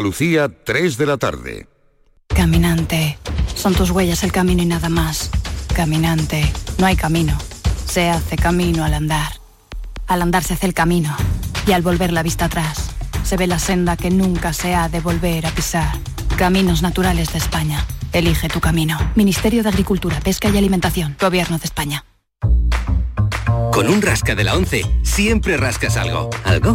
Lucía, 3 de la tarde. Caminante, son tus huellas el camino y nada más. Caminante, no hay camino. Se hace camino al andar. Al andar se hace el camino y al volver la vista atrás se ve la senda que nunca se ha de volver a pisar. Caminos Naturales de España. Elige tu camino. Ministerio de Agricultura, Pesca y Alimentación. Gobierno de España. Con un rasca de la 11 siempre rascas algo. ¿Algo?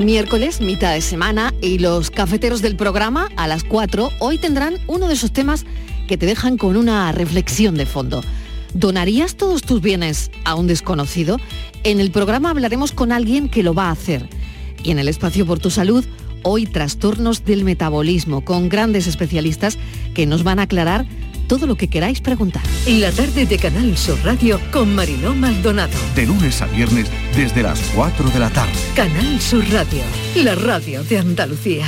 Miércoles, mitad de semana, y los cafeteros del programa a las 4 hoy tendrán uno de esos temas que te dejan con una reflexión de fondo. ¿Donarías todos tus bienes a un desconocido? En el programa hablaremos con alguien que lo va a hacer. Y en el espacio por tu salud, hoy trastornos del metabolismo, con grandes especialistas que nos van a aclarar todo lo que queráis preguntar. La tarde de Canal Sur Radio con Mariló Maldonado. De lunes a viernes desde las 4 de la tarde. Canal Sur Radio, la radio de Andalucía.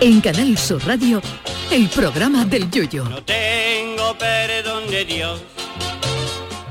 En Canal Sur Radio, el programa del Yoyo. No tengo perdón de Dios,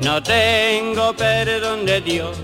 no tengo perdón de Dios.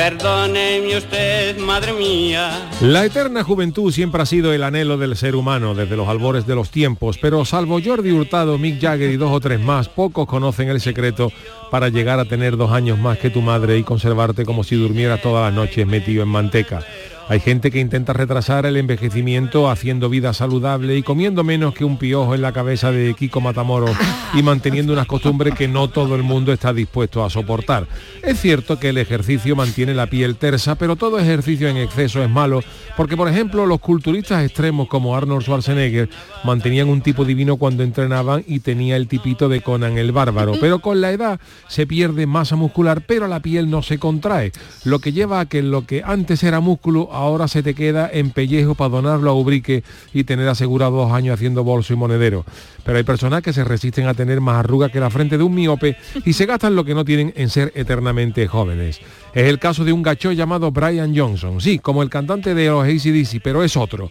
Perdóneme usted, madre mía. La eterna juventud siempre ha sido el anhelo del ser humano desde los albores de los tiempos, pero salvo Jordi Hurtado, Mick Jagger y dos o tres más, pocos conocen el secreto para llegar a tener dos años más que tu madre y conservarte como si durmieras todas las noches metido en manteca. Hay gente que intenta retrasar el envejecimiento haciendo vida saludable y comiendo menos que un piojo en la cabeza de Kiko Matamoros y manteniendo unas costumbres que no todo el mundo está dispuesto a soportar. Es cierto que el ejercicio mantiene la piel tersa, pero todo ejercicio en exceso es malo, porque por ejemplo los culturistas extremos como Arnold Schwarzenegger mantenían un tipo divino cuando entrenaban y tenía el tipito de Conan el bárbaro, pero con la edad se pierde masa muscular, pero la piel no se contrae, lo que lleva a que lo que antes era músculo ahora se te queda en pellejo para donarlo a Ubrique y tener asegurado dos años haciendo bolso y monedero. Pero hay personas que se resisten a tener más arrugas que la frente de un miope y se gastan lo que no tienen en ser eternamente jóvenes. Es el caso de un gacho llamado Brian Johnson, sí, como el cantante de los ACDC, pero es otro.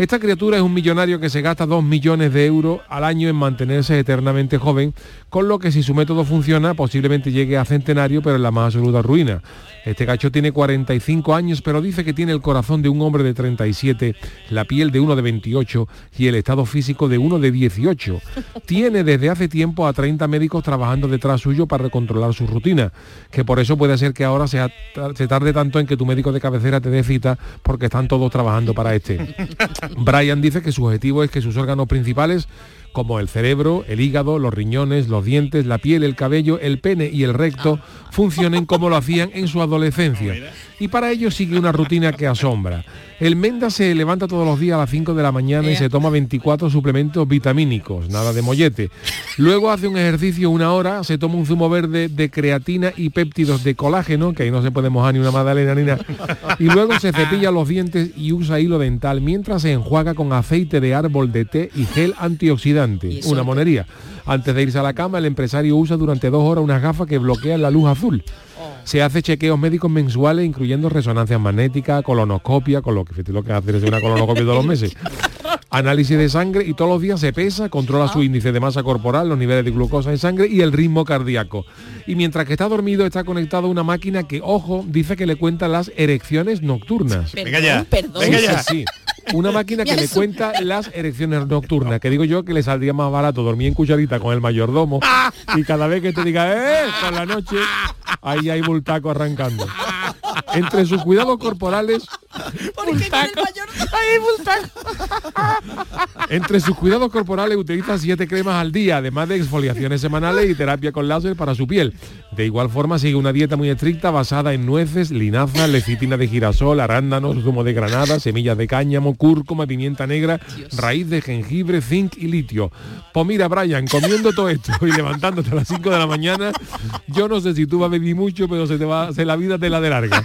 Esta criatura es un millonario que se gasta 2 millones de euros al año en mantenerse eternamente joven, con lo que si su método funciona posiblemente llegue a centenario, pero en la más absoluta ruina. Este gacho tiene 45 años, pero dice que tiene el corazón de un hombre de 37, la piel de uno de 28 y el estado físico de uno de 18. Tiene desde hace tiempo a 30 médicos trabajando detrás suyo para recontrolar su rutina, que por eso puede ser que ahora sea- se tarde tanto en que tu médico de cabecera te dé cita porque están todos trabajando para este. Brian dice que su objetivo es que sus órganos principales como el cerebro, el hígado, los riñones, los dientes, la piel, el cabello, el pene y el recto funcionen como lo hacían en su adolescencia. Y para ello sigue una rutina que asombra. El Menda se levanta todos los días a las 5 de la mañana y se toma 24 suplementos vitamínicos, nada de mollete. Luego hace un ejercicio una hora, se toma un zumo verde de creatina y péptidos de colágeno, que ahí no se puede mojar ni una magdalena ni nada. Y luego se cepilla los dientes y usa hilo dental mientras se enjuaga con aceite de árbol de té y gel antioxidante. Una monería. Antes de irse a la cama, el empresario usa durante dos horas unas gafas que bloquean la luz azul. Se hace chequeos médicos mensuales, incluyendo resonancias magnéticas, colonoscopia, con lo que lo que hace es una colonoscopia todos los meses. Análisis de sangre y todos los días se pesa, controla su índice de masa corporal, los niveles de glucosa en sangre y el ritmo cardíaco. Y mientras que está dormido está conectado a una máquina que, ojo, dice que le cuenta las erecciones nocturnas. Venga ya. Perdón. Venga Sí, ya. sí, una máquina que le cuenta las erecciones nocturnas, que digo yo que le saldría más barato dormir en cucharita con el mayordomo y cada vez que te diga, ¡eh! por la noche, ahí hay bultaco arrancando. Entre sus cuidados corporales, bultaco. Entre sus cuidados corporales utiliza siete cremas al día, además de exfoliaciones semanales y terapia con láser para su piel. De igual forma sigue una dieta muy estricta basada en nueces, linaza, lecitina de girasol, arándanos, zumo de granada, semillas de cáñamo, cúrcuma, pimienta negra, raíz de jengibre, zinc y litio. Pues mira, Brian, comiendo todo esto y levantándote a las 5 de la mañana, yo no sé si tú vas a beber mucho, pero se te va, se la vida te la de larga.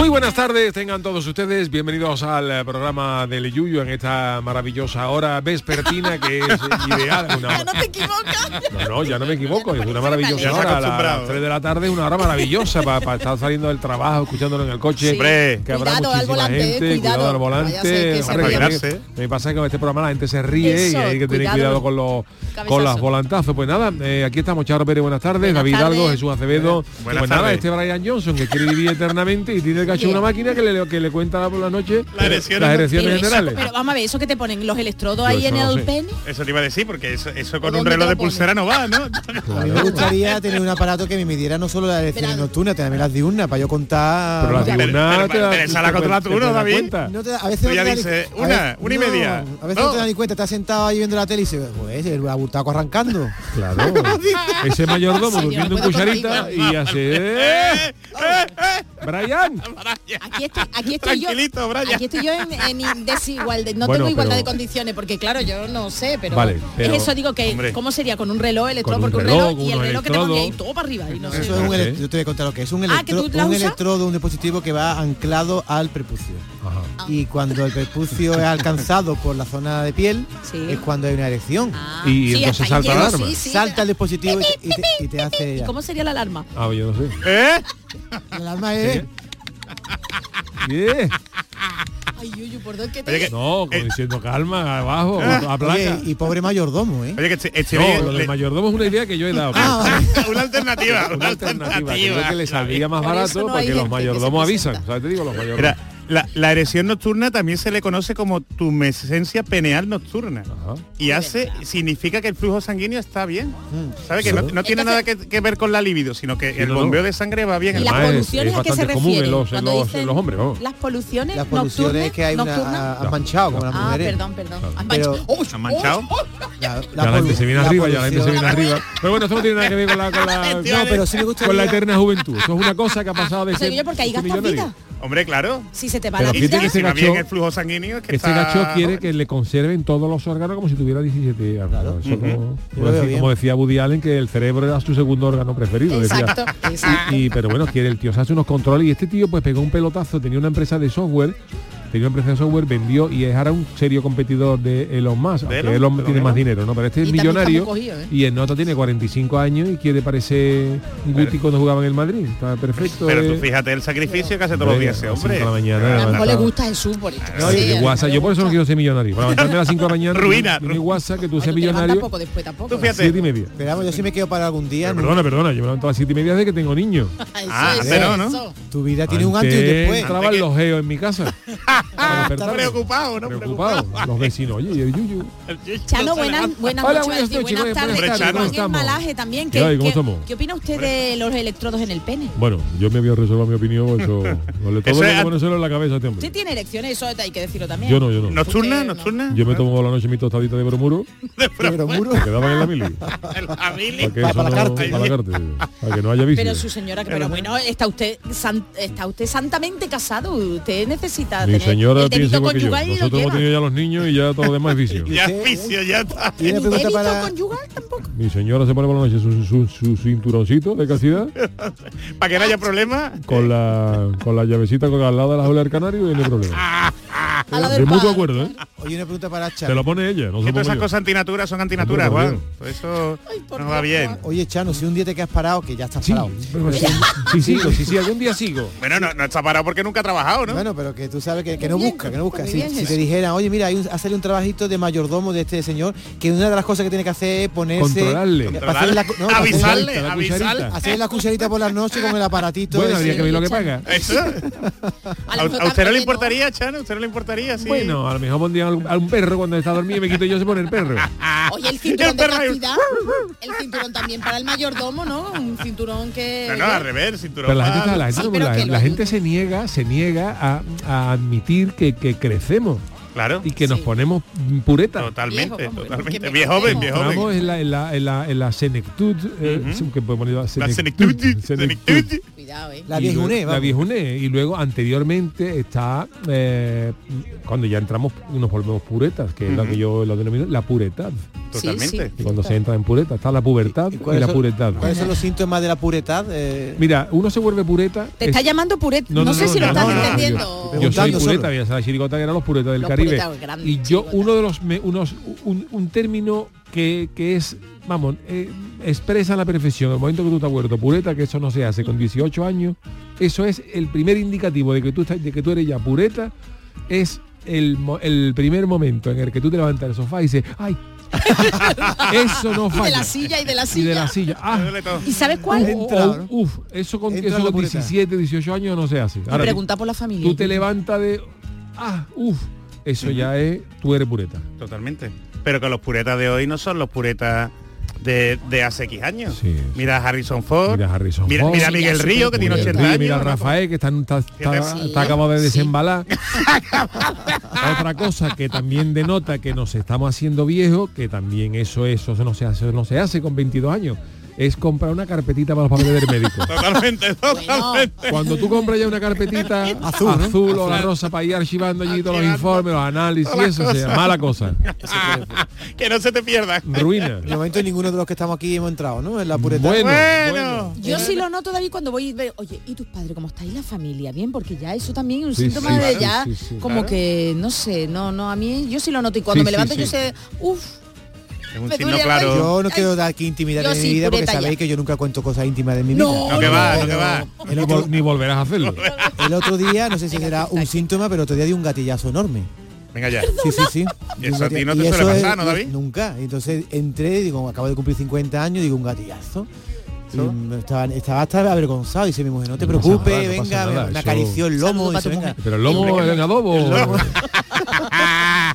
Muy buenas tardes, tengan todos ustedes bienvenidos al programa del Yuyo en esta maravillosa hora vespertina que es ideal. Una... No te equivocas. No, no, ya no me equivoco, es una maravillosa Ya hora. A las 3 de la tarde es una hora maravillosa para estar saliendo del trabajo, escuchándolo en el coche. Hombre. que habrá Cuidado al muchísima volante, gente, cuidado. al volante. Hombre, que me, me pasa que con este programa la gente se ríe Eso, y hay que tener cuidado. cuidado con los Cabezazo. con las volantazos. Pues nada, eh, aquí estamos Charo Pérez, buenas tardes, Buenas David. Hidalgo, Jesús Acevedo. Buenas pues nada, tardes. este Brian Johnson que quiere vivir eternamente y tiene Bien. una máquina que le, que le cuenta por la noche Las erecciones, las ¿no? erecciones Pero, eso- generales. pero vamos a ver, eso que te ponen los electrodos ahí en no el pene. Eso te iba a decir, porque eso, eso con ¿Dónde un reloj lo de pulsera no va, ¿no? A mí me gustaría tener un aparato que me midiera no solo las elecciones Verán. nocturnas, también las diurnas, para yo contar... Pero la Pero- diurna pero- te a veces ya dices, una, una y media, A veces no te das ni cuenta, estás sentado ahí viendo la tele y dices, pues el abultaco arrancando. Claro. Ese mayordomo durmiendo en cucharita y hace. ¡Eh! Brian. Aquí estoy, aquí estoy yo. Brian. Aquí estoy yo en, en desigualdad. No Bueno, tengo igualdad pero- de condiciones, porque claro, yo no sé, pero, Vale, pero- es eso digo que Hombre. cómo sería con un reloj electrodo, porque un reloj, reloj, y el reloj que tengo aquí todo para arriba y no sé. Yo te voy a contar lo que es. Un, Ah, ¿que electro- la un electrodo, un dispositivo que va anclado al prepucio. Ajá. Y cuando el prepucio es alcanzado por la zona de piel, Sí. es cuando hay una erección. Ah, Y sí, entonces salta la alarma. sí, sí, Salta el dispositivo y te, y te- y te hace... ¿Y cómo sería la alarma? Ah, yo no sé. ¿Eh? La alarma es... Ay, Yuyu, ¿por dónde te que- No, como diciendo calma, abajo, a placa. Oye, y pobre mayordomo, ¿eh? Oye, que este, este No, lo del le- mayordomo es una idea que yo he dado. Ah, una alternativa, una, una alternativa, que creo que le saldría más barato no porque los mayordomos avisan. ¿Sabes? Te digo, los mayordomos. Mira, la, la erección nocturna también se le conoce como tumescencia peneal nocturna. Ajá. Y hace, significa que el flujo sanguíneo está bien. ¿Sabe? Que no, no tiene nada que, que ver con la libido, sino que el no, no. bombeo de sangre va bien. ¿Y las poluciones es a qué se bastante común en refieren? los- los- dicen en los hombres. Las poluciones Las poluciones que hay una, manchado como las Ah, mujeres. perdón, perdón. Han Pero- manchado. ¡Oh! ¿Han manchado? La, la Ya la gente se viene la arriba, ya la gente se viene arriba. Pero bueno, esto no tiene nada que ver con la, con la, No, pero sí me gustaría... con la eterna juventud. Eso es una cosa que ha pasado de ser yo porque ahí gastas vida. Hombre, claro. Si se te va Pero la vida. que va gacho- bien el flujo sanguíneo es que Este está gacho quiere que le conserven todos los órganos como si tuviera 17 años. Claro. Eso como, decía, como decía Woody Allen que el cerebro era su segundo órgano preferido. decía. Exacto, exacto. Y, pero bueno, quiere el tío se hace unos controles y este tío pues pegó un pelotazo, tenía una empresa de software, tenía una empresa de software, vendió y es ahora un serio competidor de Elon Musk, ¿De aunque Elon? Elon ¿De tiene Elon? más dinero, ¿no? Pero este es Y millonario cogido, ¿eh? y el nota tiene 45 años y quiere parecer un guti cuando jugaba en el Madrid. Está perfecto. Pero tú eh. fíjate el sacrificio que hace todos los días ese a hombre. de la mañana, A lo mejor le gusta Jesús por esto. No, Sí, y a lo WhatsApp, mejor yo por eso no quiero ser millonario. Para levantarme a las 5 de la mañana. Ruina, ru- WhatsApp que tú seas millonario. poco después tampoco. Tú fíjate. Siete y media. Pero vamos, yo sí me quiero para algún día. Perdona, perdona, yo me levanto a las 7 y media desde que tengo niños. Eso, Ah, pero no. Tu vida tiene un antes y después. entraban los geos en mi casa. Está preocupado, ¿no? Preocupado. Los vecinos, oye, y el yuyu. Chano, buenas, buenas Hola, noches, buenas tardes. tardes, Juan ¿cómo en? Malaje también. ¿Qué. ¿Cómo estamos? qué opina usted de los electrodos en el pene? Bueno, yo me voy a reservar mi opinión, eso. No todo lo ponérselo en la cabeza a este Usted hombre. tiene erecciones, eso hay que decirlo también. Yo no, yo no. ¿Nocturna? Usted no. ¿Nocturna? Yo me tomo por la noche mi tostadita de bromuro, Pero muro. que quedaban en la mili. La mili. Para la no- cárcel. para la cárcel, Para que no haya vicio. Pero su señora, pero bueno, está usted está usted santamente casado. Usted necesita tener señora el piensa igual que yo. Nosotros hemos tenido ya los niños y ya todo lo demás es vicio. Ya ¿Qué? vicio, ya está. Y una ¿Ni pregunta débito para... conyugal tampoco? Mi señora se pone por la noche su, su- su cinturoncito de castidad Para que no haya problema. con la con la llavecita con al lado de la jaula del canario y no hay problema. De mutuo acuerdo, ¿eh? Oye, una pregunta para Se Chano. lo pone ella, no se todas esas yo. cosas antinaturas son antinaturas, Juan. Por eso no va bien. Oye, Chano, si un día te quedas parado, que ya estás Sí, parado. sí, sí sigo, sí, sí, algún día sigo. Bueno, no, no está parado porque nunca ha trabajado, ¿no? Bueno, pero que tú sabes que que no bien, busca, que no busca. Si, te dijera, oye, mira, hay un, hacerle un trabajito de mayordomo de este señor, que una de las cosas que tiene que hacer es ponerse... Controlarle. hacerle la no, avisarle, la avisarle. cucharita. Hacer la cucharita por las noches con el aparatito. Bueno, habría que ver lo que paga. Eso. ¿A, usted no le importaría, Chano? ¿A usted no le importaría? Sí. Bueno, a lo mejor pondría a un, perro cuando está dormido y me quito yo se pone el perro. Oye, el cinturón El de castidad, el cinturón también para el mayordomo, ¿no? Un cinturón que... No, no, al revés, cinturón. Pero la gente, la, Sí, la- la se niega, se niega a, a admitir que, que crecemos Claro. y que nos Sí. ponemos pureta. Totalmente, Viejo, totalmente. Viejo joven, viejo joven. Entramos en la, en la, en la, en la senectud, eh, Ujú. sí, que podemos llamar La senectud, senectud, senectud. Cuidado, ¿eh? La Y viejuné, La viejuné. Y luego anteriormente está eh, cuando ya entramos y nos volvemos puretas, que es lo que yo lo denomino la puretad. Totalmente. Y cuando se entra en pureta, está la pubertad y, cuáles la son- puretad. ¿Cuáles son los síntomas de la puretad? Eh, Mira, uno se vuelve pureta. Te es- está llamando pureta. No, sé si lo no, estás no, no, entendiendo. Yo, yo soy pureta, solo. voy a hacer la chirigota que eran los puretas del Los Caribe. puretas, grandes y yo, uno de los, me- unos, un, un término que, que es, vamos, eh, expresa la perfección el momento que tú te has vuelto pureta, que eso no se hace con 18 años, eso es el primer indicativo de que tú, estás, de que tú eres ya pureta, es el, el primer momento en el que tú te levantas del sofá y dices, ay, eso no Y de falla. la silla y de la Y silla. de la silla. Ah. ¿Y sabes cuál? o- ¿no? uf, eso con, eso con pureta. 17, 18 años no se hace. Y Ahora, pregunta por la familia. tú te levantas de ah uff eso ya es tú eres pureta Totalmente. Pero que los puretas de hoy no son los puretas de, de hace X años. Sí, Mira a Harrison Ford. mira a Harrison Mira, Ford, mira a Miguel Río, que tiene pureta. 80 años. mira a. Rafael que está, está, está- Sí. está acabado de desembalar otra cosa que también denota que nos estamos haciendo viejos que también eso eso no se hace no se hace con 22 años es comprar una carpetita para los papeles del médico Totalmente, totalmente. cuando tú compras ya una carpetita azul, o la rosa para ir archivando allí todos los informes los análisis las eso sea, mala cosa que no se te pierda. ruina de momento ninguno de los que estamos aquí hemos entrado, ¿no? En la puretad. Bueno, Bueno. Yo sí lo noto, David, cuando voy y veo, oye, ¿y tus padres cómo estáis la familia? Bien, porque ya eso también es un Sí, síntoma sí, de sí, ya, sí, sí. como Claro. que, no sé, no, no, a mí yo sí lo noto y cuando Sí, me sí, levanto sí. yo sé, uff, Es un Me signo claro. Yo no quiero dar aquí intimidad yo de mi sí, vida porque ya. sabéis que yo nunca cuento cosas íntimas de mi No, vida. No, que va, no, Pero que va. El ni, otro, vol- ni volverás a hacerlo el otro día, no sé si será un síntoma, pero otro día di un gatillazo enorme. Venga ya. Sí, sí, sí. Y eso a ti no te suele pasar, es- ¿no, David? Nunca. Entonces entré, digo, acabo de cumplir 50 años, digo, un gatillazo. Y me estaba, estaba hasta avergonzado. Y dice mi mujer, no te No preocupes, nada, no venga, nada, me, me acarició el lomo. Saludo Y pa' dice, tu venga. mujer. pero el lomo adobo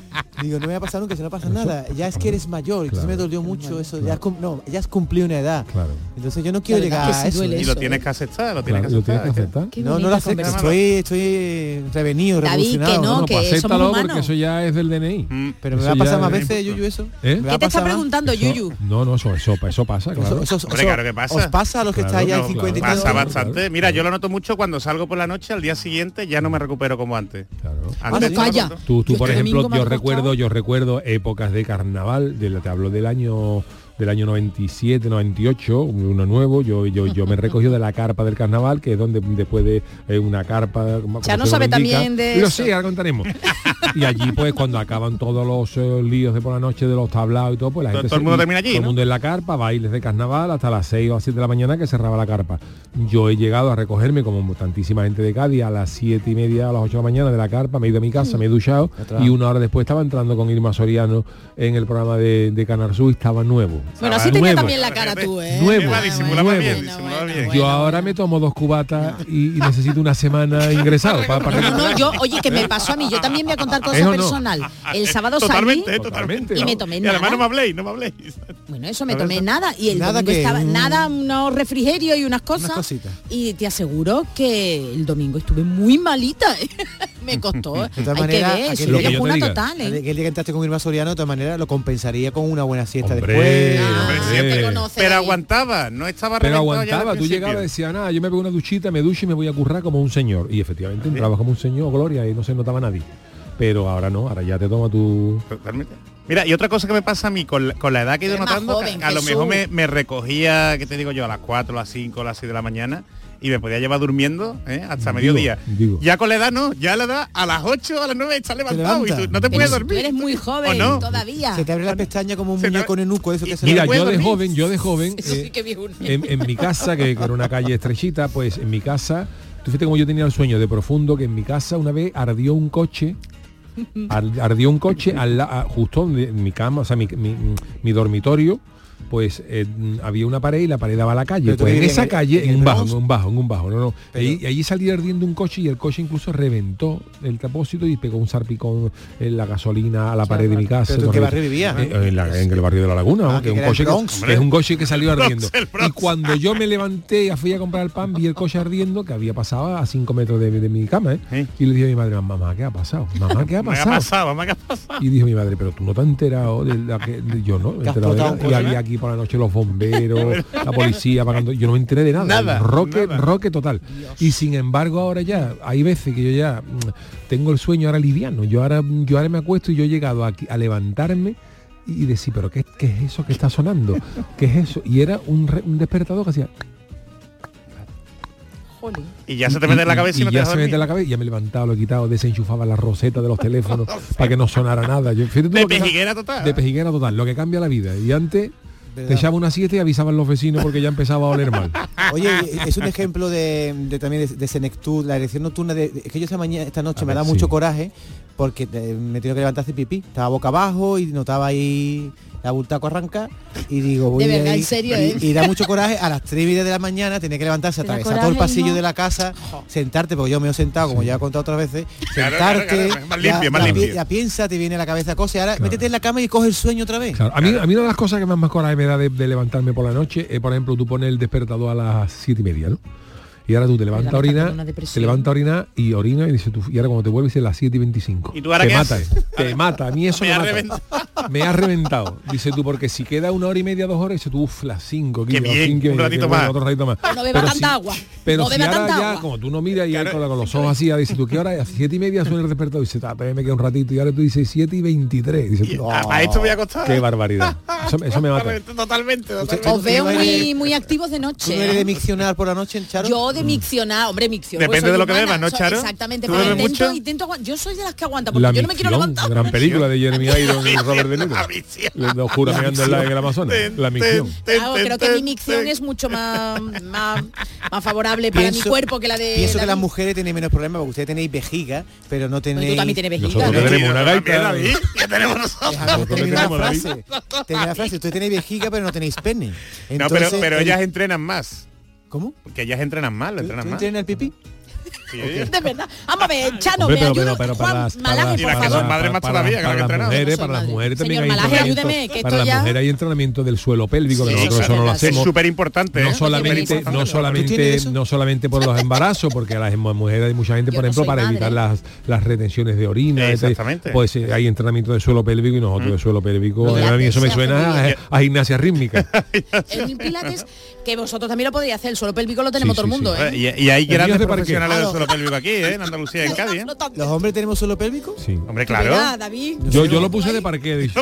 Digo, no me va a pasar nunca, si no pasa nada. Ya es que eres mayor, entonces Claro. me dolió mucho eso. Ya, has cum- no, ya has cumplido una edad. claro Entonces yo no quiero llegar que a eso. Y eso, lo tienes ¿eh? que aceptar, lo tienes claro, que aceptar. que aceptar Qué No, no lo acepto. Estoy, estoy revenido, David, que revolucionado. no, que pues somos acéptalo porque eso ya es del DNI Mm, Pero me Eso va a pasar ya más es- veces, Yuyu, eso. ¿Eh? Me ¿Qué te está preguntando, Eso- Yuyu? no no eso eso, eso pasa claro Eso, eso- Hombre, eso claro que pasa. Os pasa a los que Claro, estáis ya en no, 50 y claro. Pasa bastante. Mira, yo lo noto mucho cuando salgo por la noche, al día siguiente ya no me recupero como antes. Claro. Antes Calla. Tú, tú por ejemplo, me yo costado- recuerdo, yo recuerdo épocas de carnaval, de, la- te hablo del año del año 97, 98, uno nuevo, yo, yo, yo me recogió de la carpa del carnaval, que es donde después de eh, una carpa... como Ya no se sabe indica. también de Lo eso. sé, ahora contaremos. y allí pues cuando acaban todos los eh, líos de por la noche de los tablados y todo, pues la Todo- gente... todo el se- mundo y termina allí, Todo el ¿no? mundo en la carpa, bailes de carnaval hasta las 6 o las 7 de la mañana que cerraba la carpa. Yo he llegado a recogerme como tantísima gente de Cádiz a las 7 y media, a las 8 de la mañana de la carpa, me he ido a mi casa, me he duchado y una hora después estaba entrando con Irma Soriano en el programa de, de Canal Sur y estaba nuevo. Bueno, así tenía también la cara tú, ¿eh? Nuevo, Va, disimulaba nuevo. bien, disimulaba bien. Yo ahora me tomo dos cubatas y, y necesito una semana ingresado para, para No, no, yo, oye, que me pasó a mí, yo también voy a contar cosa ¿Es o no? personal. El sábado salí Totalmente, Totalmente, totalmente. y me tomé Y además no me nada. habléis, no me habléis. Bueno, eso me tomé nada y el Nada domingo estaba un- nada, unos refrigerios y unas cosas. Y te aseguro que el domingo estuve muy malita. ¿eh? me costó. De todas Hay maneras, que ver, aquel soy día que yo te una diga. total, ¿eh? El día que entraste con Irma Soriano, de todas maneras, lo compensaría con una buena siesta Hombre, después. Ah, Pero aguantaba, no estaba Pero aguantaba, tú llegabas y decías, nada, yo me pego una duchita, me ducho y me voy a currar como un señor. Y efectivamente entrabas como un señor, Gloria, y no se notaba nadie. Pero ahora no, ahora ya te toma tu... Totalmente. Mira, y otra cosa que me pasa a mí con la, con la edad que he ido notando, joven, a lo mejor me, me recogía, que te digo yo, a las 4, a las 5, a las 6 de la mañana y me podía llevar durmiendo ¿eh? hasta Digo, mediodía. digo. Ya con la edad no, ya la edad a las 8, a las 9 está levantado y tú no te puedes si dormir. Tú eres muy ¿O joven no? todavía. Se te abre la pestaña como un Se te- muñeco nenuco, eso que se Mira, yo de dormir. joven, yo de joven, Eso sí que viejo. en, en mi casa, que, era una calle estrechita, pues en mi casa Tú fíjate como yo tenía el sueño de profundo que en mi casa una vez ardió un coche ar- ardió un coche al la- a- justo donde mi cama, o sea, mi, mi- mi dormitorio, pues eh, había una pared y la pared daba a la calle. Pero Pues en esa en calle, en un bajo, en un bajo, en un bajo, no, no. Ahí, ahí salía ardiendo un coche y el coche incluso reventó el tapósito y pegó un sarpicón en la gasolina a la pared de mi casa. ¿Pero tú en qué Correcto. barrio vivías? Eh, en, la- en el barrio de la Laguna, Ah, que, que es un coche que, Bronx. que es un coche que salió ardiendo. Bronx. y cuando yo me levanté y fui a comprar el pan, vi el coche ardiendo que había pasado a 5 metros de, de mi cama, ¿eh? Y le dije a mi madre, mamá, ¿qué ha pasado? Mamá, ¿qué ha pasado? pasado, me ha pasado. Y dijo mi madre, pero tú no te has enterado de la que yo no, me he enterado de. Y había aquí por la noche los bomberos, la policía pagando. Yo no me enteré de nada. Nada, roque, nada. roque total. Y sin embargo ahora ya, hay veces que yo ya mm, tengo el sueño ahora liviano. Yo ahora, yo ahora me acuesto y yo he llegado aquí a levantarme y decir, pero qué, qué es eso que está sonando? ¿Qué es eso? Y era un, re- un despertador que hacía. Y ya se te mete en la cabeza y, no te ya se mete en la cabeza y ya me he levantado, lo he quitado, desenchufaba las rosetas de los teléfonos para que no sonara nada. Yo, De pejiguera total. de pejiguera total, lo que cambia la vida. Y antes te echaba una siete y avisaban los vecinos porque ya empezaba a oler mal. Oye, es un ejemplo de, de también de, de senectud, la erección nocturna. De, es que yo esta mañana, esta noche A me ver, da mucho coraje porque eh, me tengo que levantar hacer pipí. Estaba boca abajo y notaba ahí la bultaco arranca y digo, voy De verdad, ahí- en serio, y, ¿eh? y da mucho coraje a las 3 y media de la mañana tener que levantarse, atravesar todo el pasillo de la casa, sentarte, porque yo me he sentado, como ya he contado otras veces, Claro, sentarte, claro, más limpio, más limpio. piensa, te viene a la cabeza cosas, y ahora Claro. métete en la cama y coge el sueño otra vez. Claro, a, mí, a mí una de las cosas que más, más coraje me da de, de levantarme por la noche es, por ejemplo, tú pones el despertador a las siete y media, ¿no? Y ahora tú te levantas a una te levantas a orinar y orina y dices tú, y ahora cuando te vuelves dice las 7 y 25. ¿Y tú ahora te qué mata, haces? te mata, a mí eso Me me, ha mata. reventado. Me ha reventado. Dice tú, porque si queda una hora y media, dos horas, dice tú, uff, las 5, Qué bien, un ratito más. otro ratito más. No beba tanta agua. Pero no si ahora tanta ya, agua. como tú no miras y ahí con, los ojos así, ya dices tú, ¿qué hora es? A siete y media suena el despertador y dices, ah, me queda un ratito. Y ahora tú dices 7 y 23. Dices tú, Ah, A esto voy a acostar. qué barbaridad. Eso, eso me mata. Totalmente, totalmente. Os veo muy, muy activos de ¿Tú noche. no eres de ¿eh? miccionar por la noche, Charo? Yo de miccionar, hombre, miccionar. Depende de lo que humana, bebas, ¿no, Charo? Exactamente, ¿Tú pero intento, mucho? intento Yo soy de las que aguanta, porque La yo no me quiero levantar. gran película de Jeremy Irons y Robert De Niro. La micción. Los dos curas mirando en, la- en el Amazonas. La micción. Claro, creo que mi micción es mucho más, más, más favorable para mi cuerpo que la de Pienso que las mujeres tenéis menos problemas porque ustedes tenéis vejiga, pero no tenéis... Tú también tienes vejiga. Nosotros ¿no? tenemos una gaita. ¿Qué tenemos nosotros? Nosotros la tenemos, frase. Termina la frase. Ustedes tenéis vejiga, pero no tenéis pene. No, Entonces, pero, pero el- ellas entrenan más. ¿Cómo? Que ellas entrenan lo ¿Tú, entrenan entrenas el pipí? Sí. De verdad. Vamos a ver, Chano, Hombre, me pero, ayuda. pero, pero para Juan las, para Malaje, las- Y las por que favor. son madres más para- todavía, que para la que las entrenamos. mujeres, No soy para las madre. mujeres también Señor hay Malaje, entrenamiento. ayúdeme, que para esto las ya- mujeres hay entrenamiento del suelo pélvico, que nosotros eso no lo verdad, Es hacemos. súper importante, ¿eh? no solamente no ¿Tú tienes solamente no solamente por los embarazos porque a las mujeres hay mucha gente por ejemplo para madre. evitar las, las retenciones de orina etc. Exactamente. pues eh, hay entrenamiento de suelo pélvico y nosotros de suelo pélvico de a mí eso me suena a, gimnasia rítmica El mil pilates, que vosotros también lo podéis hacer, el suelo pélvico lo tenemos Sí, todo el mundo, sí. ¿eh? Y, y hay El grandes es de profesionales del Claro. suelo pélvico aquí, ¿eh? En Andalucía y en Cádiz. ¿eh? ¿Los hombres tenemos suelo pélvico? sí Hombre, ¿Verdad, claro. David? yo, yo lo puse de parqué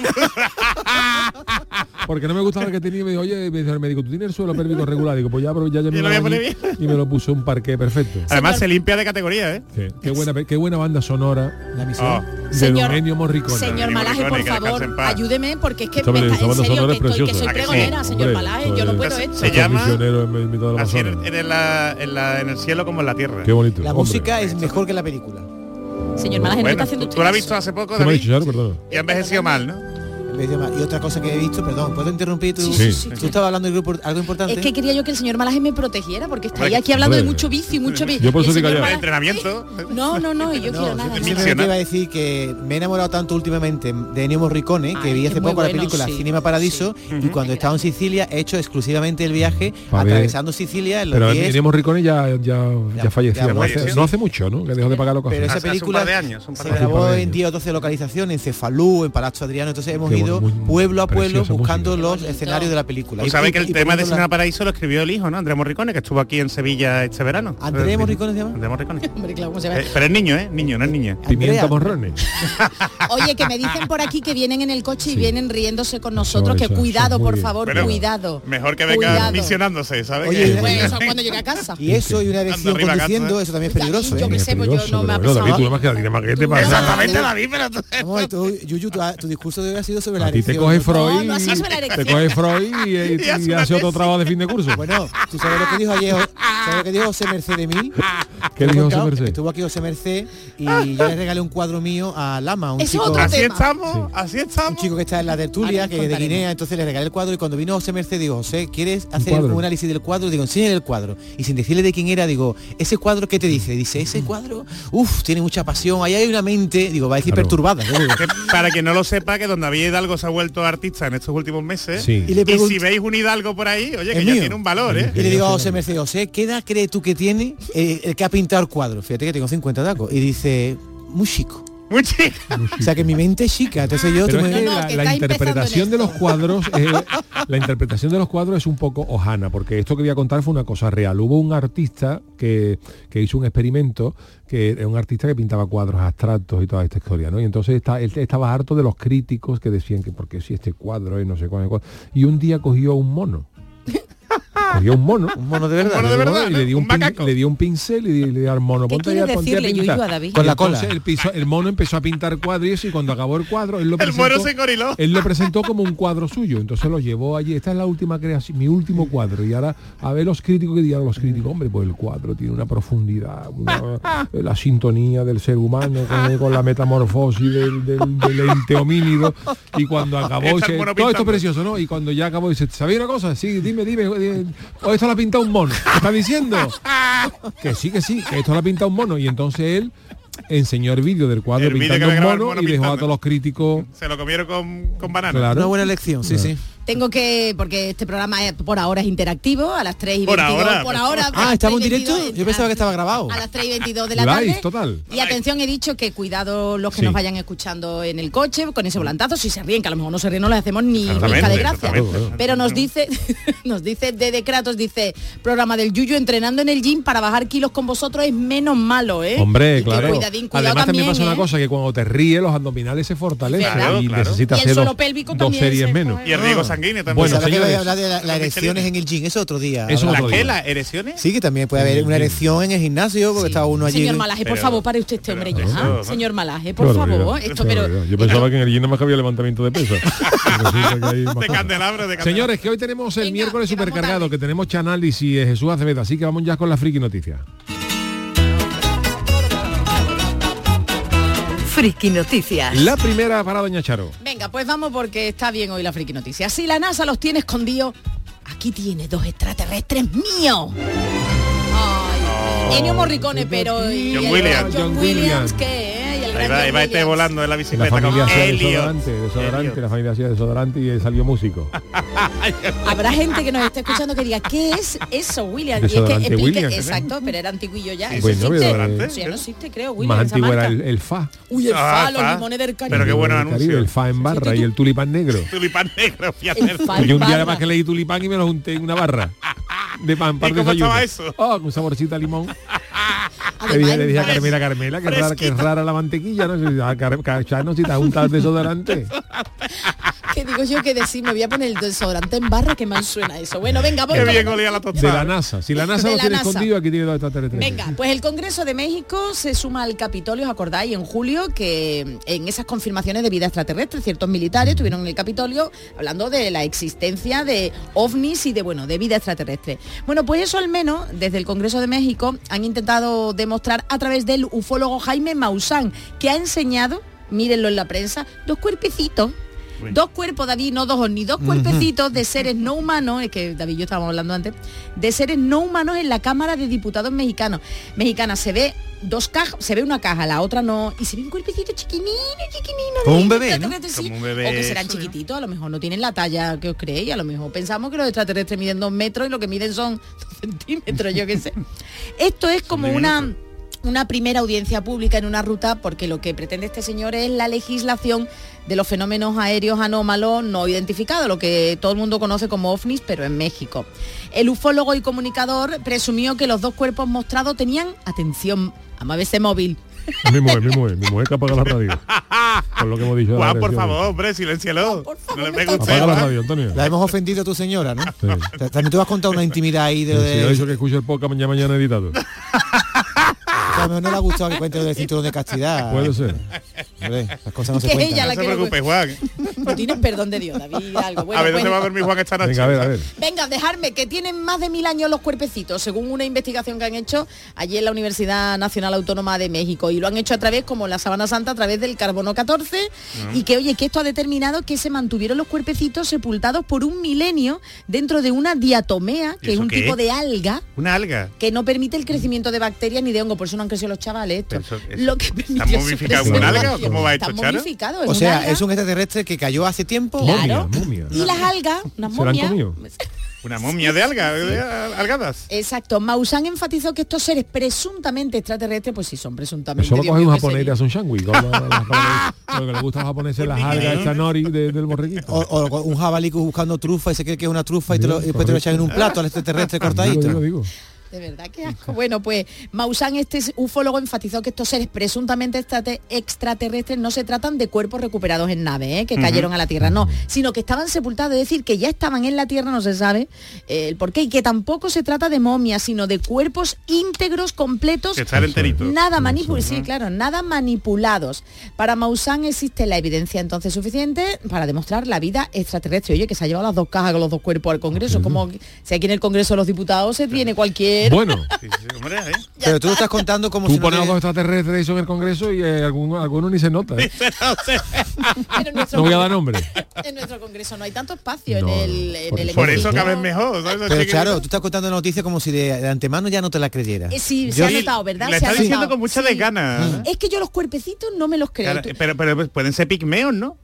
porque no me gustaba el que tenía y me dijo oye me dijo el médico tú tienes el suelo pélvico regular digo pues ya pero ya, ya me Yo lo lo voy a poner y me lo puso un parqué perfecto Además se limpia de categoría, ¿eh? Sí, qué buena qué buena banda sonora La misión. Oh, de Señor- Don Ennio Morricone Señor Malaje, por favor, ayúdeme porque es que me está, en serio que, estoy, que soy pregonera, señor Malaje, yo no puedo Se esto. En, en mitad de la Así en, Amazonas. en la- en la- en el cielo como en la tierra. Qué bonito. La hombre. música es mejor que la película. Señor Malaje, no Bueno, está haciendo tú, tú la has visto hace poco, ¿Qué me ha David? dicho. Y ha envejecido mal, ¿no? Y otra cosa que he visto, perdón, ¿puedo interrumpir? Tú, Sí, sí, tú estabas hablando de grupo, algo importante. Es que quería yo que el señor Malaje me protegiera porque Hombre, aquí hablando de mucho vicio y mucho vicio. Yo por eso te callaba. Entrenamiento. No, no, no, y yo No, quiero nada. simplemente iba a decir que me he enamorado tanto últimamente de Ennio Morricone, que Ay, vi hace poco la película sí, Cinema Paradiso, y cuando he estado en Sicilia he hecho exclusivamente el viaje Pa' ver. atravesando Sicilia en los Pero 10 Ennio Morricone ya, ya, ya, Ya- fallecía, ya no, hace, falleció. no hace mucho, ¿no? Que dejó de pagar los Pero esa Hace- hace un película par de años, un par se de grabó en años. 10 o 12 localizaciones, en Cefalú, en Palacio Adriano, entonces hemos Qué ido bueno, muy- pueblo a pueblo buscando música. los escenarios de la película. Tú Y- sabes y- que el y tema de Cinema Paraíso lo escribió el hijo, ¿no? Andrés Morricone, que estuvo aquí en Sevilla este verano. ¿Andrés Morricone se llama? Andrés Morricone. Hombre, claro, ¿cómo se va? Eh, pero es niño, ¿eh? Niño, no es niña. Pimienta morrones. Oye, que me dicen por aquí que vienen en el coche y Sí. vienen riéndose con nosotros, Eso, que eso, cuidado, muy por favor, Bueno, cuidado. Mejor que venga Cuidado. misionándose, ¿sabes? Oye, Pues eso cuando llegue a casa. Y eso y una erección conduciendo, eso también es peligroso, Yo ¿eh? que sé, pues yo no me ha pero pasado. David, tú más que David, más que te pasa. Exactamente, David, pero Yuyu, tu, tu discurso de hoy ha sido sobre la A ti te coge. Freud, No, no ha sido sobre la te coge Freud y, y, Y hace y una hace otro trabajo de fin de curso. Bueno, tú sabes lo que dijo ayer ¿Sabes lo que dijo José Merced de mí? ¿Qué ¿Te lo he dijo José? Merced? Estuvo aquí José Merced y yo le regalé un cuadro mío a Lama, un chico. otro Así tema. estamos, así estamos. Un chico que está en la tertulia, que es de. Guinea, entonces le regalé el cuadro y cuando vino José Merced digo, José, ¿quieres hacer un análisis del cuadro? Digo, enséñale el cuadro. Y sin decirle de quién era, digo, ¿ese cuadro qué te dice? Dice, ese cuadro, uff, tiene mucha pasión, ahí hay una mente, digo, va a decir Claro. perturbada. Que para quien no lo sepa, que donde había Hidalgo se ha vuelto artista en estos últimos meses. Sí. Y le pregunto- si veis un Hidalgo por ahí, oye, que ya mío. tiene un valor, ¿eh? Y le digo a José Merced, José, ¿qué edad crees tú que tiene eh, el que ha pintado el cuadro? Fíjate que tengo 50 tacos. Y dice, muy chico. Muy chica. O sea que mi mente es chica, entonces yo Pero es me- que No, no, la, que la está interpretación de los cuadros eh, la interpretación de los cuadros es un poco ojana porque esto que voy a contar fue una cosa real hubo un artista que, que hizo un experimento que era un artista que pintaba cuadros abstractos y toda esta historia ¿no? y entonces está, él estaba harto de los críticos que decían que porque si este cuadro es no sé cuál, cuál. y un día cogió un mono cogió un mono un mono de verdad. mono de verdad, y le dio un, Un pin- macaco. le dio un pincel y le dio al mono ¿Qué ponte quiere ahí a- ponte a decirle, pintar". Yuyu, a David? Con la cola. el, piso- el mono empezó a pintar cuadros y cuando acabó el cuadro él lo El presentó mono se engoriló. él lo presentó como un cuadro suyo, entonces lo llevó allí. Esta es la última creación, mi último cuadro. Y ahora a ver los críticos que digan los críticos, hombre, pues el cuadro tiene una profundidad, una- la sintonía del ser humano con, con la metamorfosis del, del- del ente homínido. Y cuando acabó, todo esto es precioso, ¿no? Y cuando ya acabó, dice, ¿sabéis una cosa? Sí, dime, dime. dime. O esto lo ha pintado un mono. ¿Qué ¿Está diciendo? Que sí, que sí, que esto lo ha pintado un mono. Y entonces él enseñó el vídeo del cuadro El pintando un mono, mono y dejó a todos los críticos. Se lo comieron con, con banana. Claro. Una buena lección, sí, sí. Tengo que, porque este programa es- por ahora es interactivo, a las 3 y Por 22. ahora, por ahora. Ah, ¿estamos en 3 y directo? 22, Yo pensaba que estaba grabado. A las 3 y 22 de la Live, tarde. total. Y atención, he dicho que cuidado los que Sí. nos vayan escuchando en el coche con ese volantazo. Si se ríen, que a lo mejor no se ríen, no les hacemos ni pizca de gracia. Pero nos dice, nos dice Dede Kratos, dice, programa del Yuyu entrenando en el gym para bajar kilos con vosotros es menos malo, ¿eh? Hombre, Y que claro. cuidadín, cuidado Además también, pasa ¿eh? una cosa que cuando te ríes los abdominales se fortalecen Claro, y claro. necesitas Y el hacer suelo dos, pélvico dos también series se menos. Y el riego sanguíneo también. Bueno, Pensaba que señores. hablar de la- las erecciones en el gym, eso otro día. Otro ¿La día. qué? ¿Las erecciones? Sí, que también puede haber una erección en el gimnasio, porque estaba uno allí. Señor Malaje, por Pero- favor, pare usted este hombre ya. eso- Señor Malaje, por favor. pero. Yo pensaba que en el gym no había levantamiento de pesas. Más De candelabro, de. Señores, que hoy tenemos el Venga, miércoles supercargado, que tenemos Chanálisis de Jesús Acevedo, así que vamos ya con la friki noticias. Friki Noticias. La primera para Doña Charo. Venga, pues vamos porque está bien hoy la friki noticia. Si la NASA los tiene escondidos, aquí tiene dos extraterrestres míos. Ay, Ennio Morricone, pero y John el- Williams. John John Williams, Williams. Ahí va, ahí va este volando en la La bicicleta familia con desodorante, desodorante, la familia hacía desodorante y salió músico. Habrá gente que nos esté escuchando que diga, ¿qué es eso, Williams? Y es que explique- Williams, ¿eh? exacto, pero era antiguillo ya. Sí, existe. no existe, creo, Más Williams. esa antiguo era el, el FA. Uy, el Ah, fa, los fa. limones del Caribe. Pero qué bueno anuncio. El FA en barra y el tulipán negro. Tulipán negro, fíjate. Yo un día además que leí tulipán y me lo junté en una barra de pan para ¿Y cómo desayuno. estaba eso? Oh, con saborcito a limón. Le Además, dije, le dije a Carmela, Carmela, que rara, que rara la mantequilla, ¿no? Si, ah, Car- Chano, si te has untado el desodorante. que digo yo que decir, me voy a poner el desodorante en barra, que mal suena eso. Bueno, venga, voy Qué bien olía la De la tostada. NASA. Si la NASA De lo la tiene NASA. escondido, aquí tiene dos extraterrestres. Venga, pues el Congreso de México se suma al Capitolio, ¿os acordáis? En julio, que en esas confirmaciones de vida extraterrestre, ciertos militares estuvieron en el Capitolio hablando de la existencia de ovnis y de, bueno, de vida extraterrestre. Bueno, pues eso al menos, desde el Congreso de México, han intentado demostrar a través del ufólogo Jaime Maussan, que ha enseñado, mírenlo en la prensa, dos cuerpecitos Dos cuerpos, David, no dos ni dos cuerpecitos de seres no humanos, es que David y yo estábamos hablando antes, de seres no humanos en la Cámara de Diputados mexicanos. Mexicana se ve dos cajas, se ve una caja, la otra no, y se ve un cuerpecito chiquinino, chiquinino. Como un bebé, ¿no? extraterrestre, sí. Como un bebé, O que serán eso, ¿no? chiquititos, a lo mejor no tienen la talla que os creéis, a lo mejor pensamos que los extraterrestres miden dos metros y lo que miden son centímetros, yo qué sé. Esto es como una una primera audiencia pública en una ruta porque lo que pretende este señor es la legislación de los fenómenos aéreos anómalos no identificados, lo que todo el mundo conoce como ovnis, pero en México. El ufólogo y comunicador presumió que los dos cuerpos mostrados tenían, atención, a ese móvil, Mi mujer, mi mujer, mi mujer que apaga la radio. Por lo que hemos dicho. Juan, por favor, hombre, silencialo. No le pegue usted, Apaga la radio, Antonio. La hemos ofendido a tu señora, ¿no? Sí. Ta- También tú has contado una intimidad ahí de... Sí, de- ha dicho que escuche el podcast mañana, mañana editado. a lo mejor no le ha gustado que cuente lo del cinturón de castidad. Puede ser. Hombre, las cosas no se cuentan. No se preocupe, Juan. Tú tienes perdón de Dios, David. Algo. Bueno, a ver, pues- ¿dónde va a dormir Juan esta noche? Venga, a ver, a ver. Venga, dejarme que tienen más de mil años los cuerpecitos, según una investigación que han hecho allí en la Universidad Nacional Autónoma de México. Y lo han hecho a través, como la Sabana Santa, a través del carbono 14. Mm. Y que, oye, que esto ha determinado que se mantuvieron los cuerpecitos sepultados por un milenio dentro de una diatomea, que es ¿Eso un qué tipo es? de alga Una alga. que no permite el crecimiento de bacterias ni de hongo, por eso no han crecido los chavales esto. Eso- eso- Lo que ¿Está momificado como un alga o preservación. cómo va Está esto, Charo? momificado, es O sea, alga. es un extraterrestre que cayó hace tiempo. Claro. Momia, momia. Y las algas, unas ¿Se la han momias, comido? Una momia de alga, de algadas. Exacto. Maussan enfatizó que estos seres presuntamente extraterrestres, pues sí son presuntamente. Eso lo Dios coge un japonés y te sería. hace un sándwich. Lo que le gusta a los japoneses las algas, esta nori de- del borreguito. O, o un jabalí buscando trufa y se cree que es una trufa y, te lo- y después te lo echan en un plato al extraterrestre cortadito. Digo, digo, digo. De verdad, qué asco. Bueno, pues Maussan, este ufólogo, enfatizó que estos seres presuntamente extrate- extraterrestres no se tratan de cuerpos recuperados en naves, ¿eh? que cayeron a la Tierra, no, sino que estaban sepultados, es decir, que ya estaban en la Tierra, no se sabe eh, el por qué, y que tampoco se trata de momias, sino de cuerpos íntegros, completos, Que están enteritos. nada manipulados, sí, claro, nada manipulados. Para Maussan existe la evidencia entonces suficiente para demostrar la vida extraterrestre. Oye, que se ha llevado las dos cajas con los dos cuerpos al Congreso, como si aquí en el Congreso de los Diputados se tiene cualquier... Bueno, Hombre, ¿eh? Pero tú lo estás contando como tú si no pones te- extraterrestres eso en el Congreso y eh, alguno, alguno ni se nota. ¿eh? Pero en nuestro No voy a Congreso- dar nombre. En nuestro Congreso no hay tanto espacio No, en el, en por el eso- Por eso hemiciclo. caben mejor. ¿sabes? Pero claro, tú estás contando la noticia como si de, de antemano ya no te la creyeras. Eh, sí, se Yo- ha notado, ¿verdad? Se ha está diciendo notado. con mucha Sí. desgana. Es que yo los cuerpecitos no me los creo. Claro, Tú- pero, pero pueden ser pigmeos, ¿no?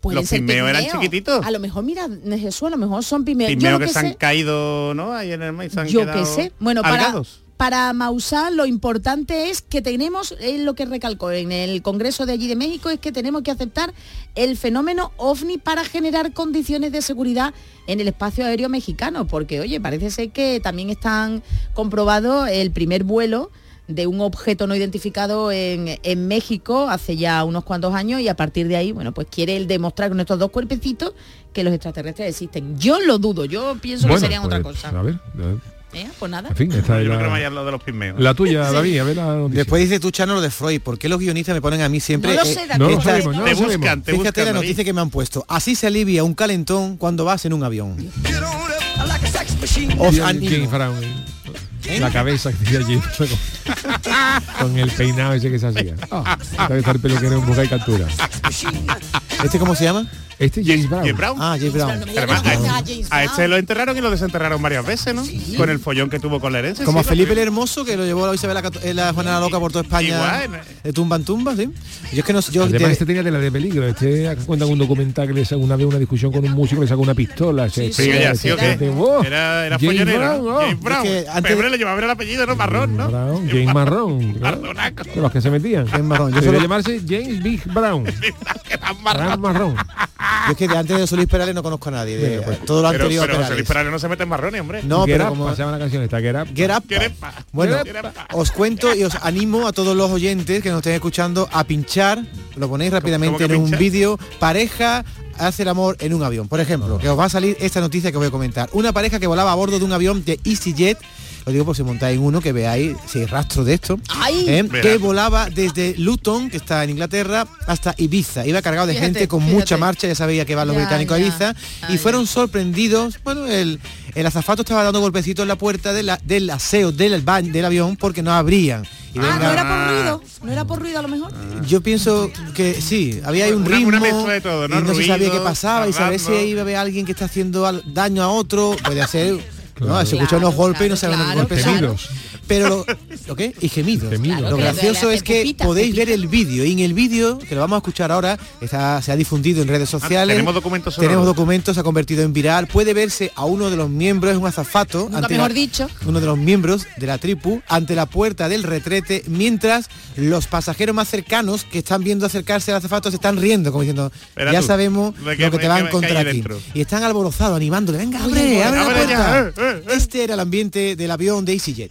Pueden los ser pigmeos eran chiquititos. A lo mejor, mira, Jesús, a lo mejor son Pigmeos lo que, que se han caído, ¿no? Ahí en el maíz se han yo que sé. Bueno, para, algados. para Maussan lo importante es que tenemos, es lo que recalcó en el Congreso de allí de México, es que tenemos que aceptar el fenómeno ovni para generar condiciones de seguridad en el espacio aéreo mexicano, porque oye, parece ser que también están comprobado el primer vuelo de un objeto no identificado en, en México hace ya unos cuantos años y a partir de ahí, bueno, pues quiere él demostrar con estos dos cuerpecitos que los extraterrestres existen. Yo lo dudo, yo pienso que Bueno, serían otra pues, cosa. A ver, a ver. ¿Eh? Pues nada. en fin, esta es Yo no creo la, más lo de los pigmeos. la tuya, David, a ver la noticia. Después dice tú, Chano, lo de Freud. ¿Por qué los guionistas me ponen a mí siempre? No lo eh, sé, David, no lo sabemos, no te lo sabemos. buscan, te Fíjate buscan. la David. noticia que me han puesto. Así se alivia un calentón cuando vas en un avión. Os animo. Brown, ¿eh? La cabeza que tiene allí con el peinado ese que se hacía. Debe estar el peluquero en busca y captura. ¿Este cómo se llama? Este es James Brown. James Brown. Ah, James Brown. Además, a, James a Brown. este lo enterraron y lo desenterraron varias veces, ¿no? Con el follón que tuvo con la herencia. Como a sí, Felipe el Hermoso, que lo llevó a la Isabel la, en la Juana la Loca por toda España. Igual. De tumba en tumba, ¿sí? Yo es que no sé, yo Además, de- este tenía tela de peligro. Este cuenta un documental que le sacó una vez una discusión con un músico, le sacó una pistola. Sí, sí, ¿o qué? se- ¡Oh! Era, era James follonero, Brown, ¿no? oh. James Brown. Es que antes- Pero le llevaba el apellido, ¿no? Marrón, ¿no? Brown, James Marrón. ¿no? Marronaco. De los que se metían. James Marrón. Yo solo- llamarse James Big Brown. Brown Marrón. yo es que de antes de Solís Perales no conozco a nadie. de- pues. todo lo Pero, anterior pero José Perales. No se mete en marrones, hombre. No, Get pero Up, como... se llama la canción esta, Get Up. Get up. Get up. Bueno, Get up. os cuento y os animo a todos los oyentes que nos estén escuchando a pinchar, lo ponéis rápidamente en un vídeo, pareja hace el amor en un avión. Por ejemplo, que os va a salir esta noticia que voy a comentar. Una pareja que volaba a bordo de un avión de EasyJet, lo digo por si montáis en uno, que veáis si hay rastro de esto, ¡Ay! ¿eh? Que volaba desde Luton, que está en Inglaterra, hasta Ibiza. Iba cargado de Fíjate, gente con fíjate. mucha marcha, ya sabía que van los Ya, británicos a. Ibiza, Ah, y ya. fueron sorprendidos, bueno, el, el azafato estaba dando golpecitos en la puerta de la- del aseo del, baño, del avión porque no abrían. Y Ah, venga, no era por ruido, no era por ruido a lo mejor. yo pienso que sí, había ahí un Una- ritmo una mezcla de todo, ¿no? y no se sabía qué pasaba y saber si iba a haber alguien que está haciendo al- daño a otro, puede no, Claro. se escuchan unos Claro, golpes y no claro, saben claro, los golpes son. Pero lo, ¿lo qué? Y gemidos. Gemidos. Claro, Lo gracioso es que pepita, podéis pepita. ver el vídeo y en el vídeo, que lo vamos a escuchar ahora, está, se ha difundido en redes sociales. tenemos documentos sonoros. Tenemos documentos, se ha convertido en viral. Puede verse a uno de los miembros, es un azafato. Ante mejor la- dicho. uno de los miembros de la tripu ante la puerta del retrete mientras los pasajeros más cercanos que están viendo acercarse al azafato se están riendo como diciendo Espera ya tú, sabemos ¿de qué- lo que te va a encontrar aquí dentro? y están alborozados animándole venga abre abre la ya, puerta eh, eh, eh. este era el ambiente del avión de EasyJet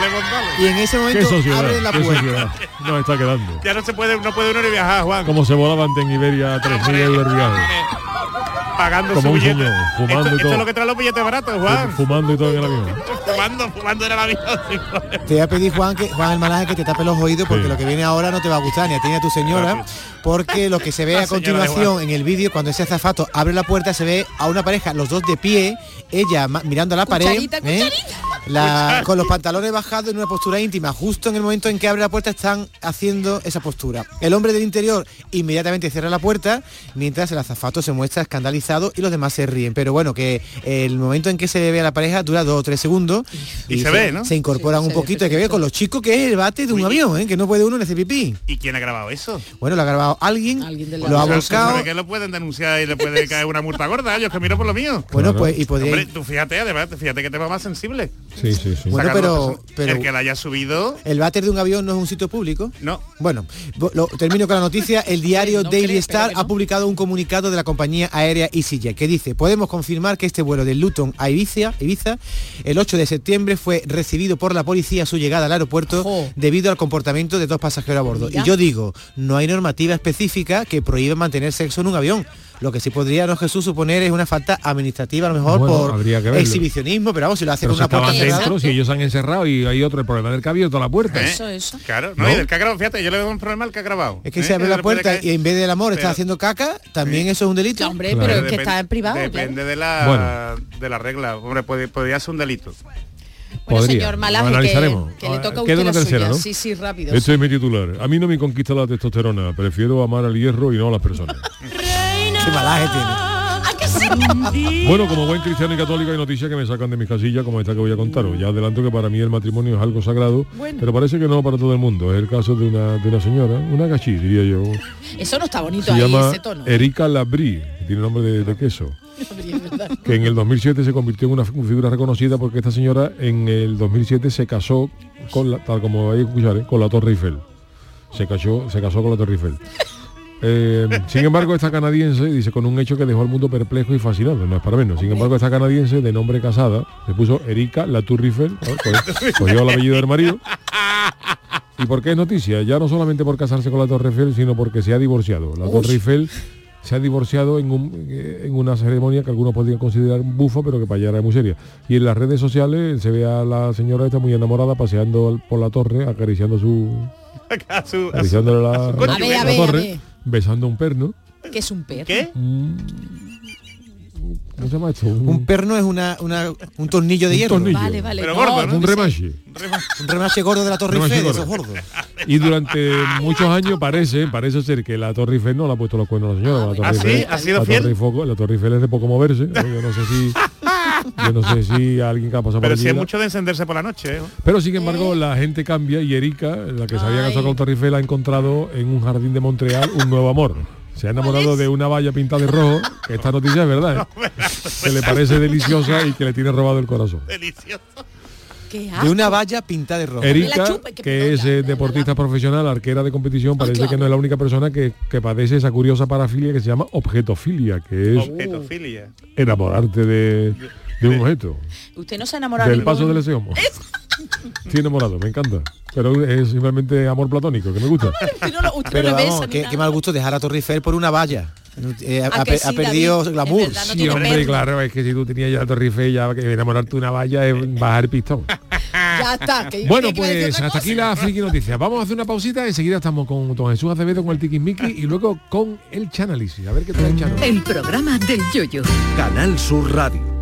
pues, dale. y en ese momento abre la puerta. No está quedando. Ya no se puede, no puede uno ni viajar, Juan. Como se volaban en Iberia 3.000 euros el viaje. Pagando Como su un billete. señor, fumando esto, y esto todo. es lo que trae los billetes baratos, Juan. Fumando y todo en el avión. fumando, fumando en el avión. Te voy a pedir, Juan, que Juan Almanaje, que te tape los oídos porque Sí. lo que viene ahora no te va a gustar ni a ti ni a tu señora, porque lo que se ve a continuación en el vídeo, cuando ese azafato abre la puerta, se ve a una pareja, los dos de pie, ella mirando a la pared, Cucharita, ¿eh? La- con los pantalones bajados en una postura íntima. Justo en el momento en que abre la puerta están haciendo esa postura. El hombre del interior inmediatamente cierra la puerta, mientras el azafato se muestra escandalizado y los demás se ríen. Pero bueno, que el momento en que se ve a la pareja dura dos o tres segundos Y se ve, ¿no? Se incorporan Sí, un se poquito, hay que ver con los chicos que es el bate de un Uy. avión, ¿eh? que no puede uno en ese pipí. ¿Y quién ha grabado eso? Bueno, lo ha grabado alguien, Alguien del lo ha lado. O sea, volcado. ¿sabe que lo pueden denunciar y le puede caer una multa gorda? Yo que miro por lo mío. Bueno, Claro. pues y podría Hombre, tú fíjate, además, fíjate que te va más sensible. Sí, sí, sí. Bueno, pero- de pero- El que la haya subido, El váter de un avión no es un sitio público. no. Bueno, lo- termino con la noticia. El diario No Daily Star ha publicado un comunicado de la compañía aérea EasyJet que dice, podemos confirmar que este vuelo de Luton a Ibiza, Ibiza el 8 de septiembre fue recibido por la policía a su llegada al aeropuerto Ojo. debido al comportamiento de dos pasajeros a bordo. Y yo digo, no hay normativa específica que prohíba mantener sexo en un avión. Lo que sí podría, no Jesús, suponer es una falta administrativa, a lo mejor Bueno, por que exhibicionismo, pero vamos, si lo hace Pero con si una puerta cerrada... si ellos se han encerrado y hay otro el problema del que ha abierto la puerta. ¿Eh? Eso, eso. Claro, no, ¿No? y del que ha grabado, fíjate, yo le veo un problema al que ha grabado. Es que ¿eh? se abre la puerta y en vez del amor está haciendo caca, también eso es un delito. Hombre, Claro. pero es que está en privado. Depende claro. de la de la regla. Hombre, podría ser un delito. Bueno, Podría. señor Malaje, analizaremos. que, que le toca a Queda usted una la tercera, suya. ¿no? Sí, sí, rápido. Este es mi titular. A mí no me conquista la testosterona, prefiero amar al hierro y no a las personas. Qué malaje tiene. Bueno, como buen cristiano y católico hay noticias que me sacan de mis casillas como esta que voy a contaros. Ya adelanto que para mí el matrimonio es algo sagrado, Bueno. pero parece que no para todo el mundo. Es el caso de una, de una señora, una gachí, diría yo. Eso no está bonito Se ahí, llama ese tono. Erika Labrie, que tiene nombre de, de queso. Que en el 2007 se convirtió en una fi- figura reconocida porque esta señora en el 2007 se casó con la, tal como vais a escuchar, ¿eh? con la Torre Eiffel. Se casó, se casó con la Torre Eiffel. Eh, sin embargo, esta canadiense dice con un hecho que dejó al mundo perplejo y fascinado, no es para menos. Sin embargo, esta canadiense de nombre casada se puso Erika la Tour cogió el apellido del marido. ¿Y por qué es noticia? Ya no solamente por casarse con la Torre Eiffel, sino porque se ha divorciado. La Torre Eiffel se ha divorciado en, un- eh, en una ceremonia que algunos podrían considerar un bufo, pero que para ella era muy seria. Y en las redes sociales se ve a la señora esta muy enamorada paseando por la torre, acariciando su, A su- a su- acariciándole la, su la- cónyuge. A ver, a la ver, a torre, ver. Besando un perno. Que es un perro. ¿Qué? Mm, ¿Cómo se llama esto? Un perno es una, una- un tornillo de Un hierro. tornillo. Vale, vale. Pero no, gordo, ¿no? un remache. Un remache gordo de la Torre Eiffel, esos gordos. Y durante muchos años parece, parece ser que la Torre Eiffel no le ha puesto los cuernos a la señora. la Torre ¿Ah, sí? Eiffel- ¿Ha sido la fiel? Torre Eiffel- la Torre Eiffel es de poco moverse. ¿no? Yo no sé si yo no sé si alguien que ha pasado por Pero allí si es mucho de encenderse por la noche, ¿eh? Pero sin embargo la gente cambia y Erika, la que se había casado con Torre Eiffel, ha encontrado en un jardín de Montreal un nuevo amor. Se ha enamorado de una valla pintada de rojo, que esta noticia es verdad, ¿eh? que le parece deliciosa y que le tiene robado el corazón. Delicioso. De una valla pintada de rojo. Erika, que es eh, la- deportista profesional, arquera de competición, parece claro. que no es la única persona que, que padece esa curiosa parafilia que se llama objetofilia, que es Objetofilia. enamorarte de, de un objeto. Usted no se ha enamorado Del de paso del ese homo. Estoy enamorado, me encanta. Pero es simplemente amor platónico, que me gusta. Usted no lo, usted Pero no vamos, besa qué, qué mal gusto dejar a Torre Eiffel por una valla. Eh, ha, ¿A ha sí, perdido David? Glamour. verdad, no Sí, hombre, claro, es que si tú tenías ya la Torre Eiffel, ya que enamorarte de una valla es bajar el pistón. Ya está. que- Bueno, que pues hasta cosa. aquí la friki noticias. Vamos a hacer una pausita, enseguida estamos con don Jesús Acevedo con el Tiquismiqui y luego con el Chanálisis. A ver qué trae el Chanálisis. El programa del yoyo. Canal Sur Radio.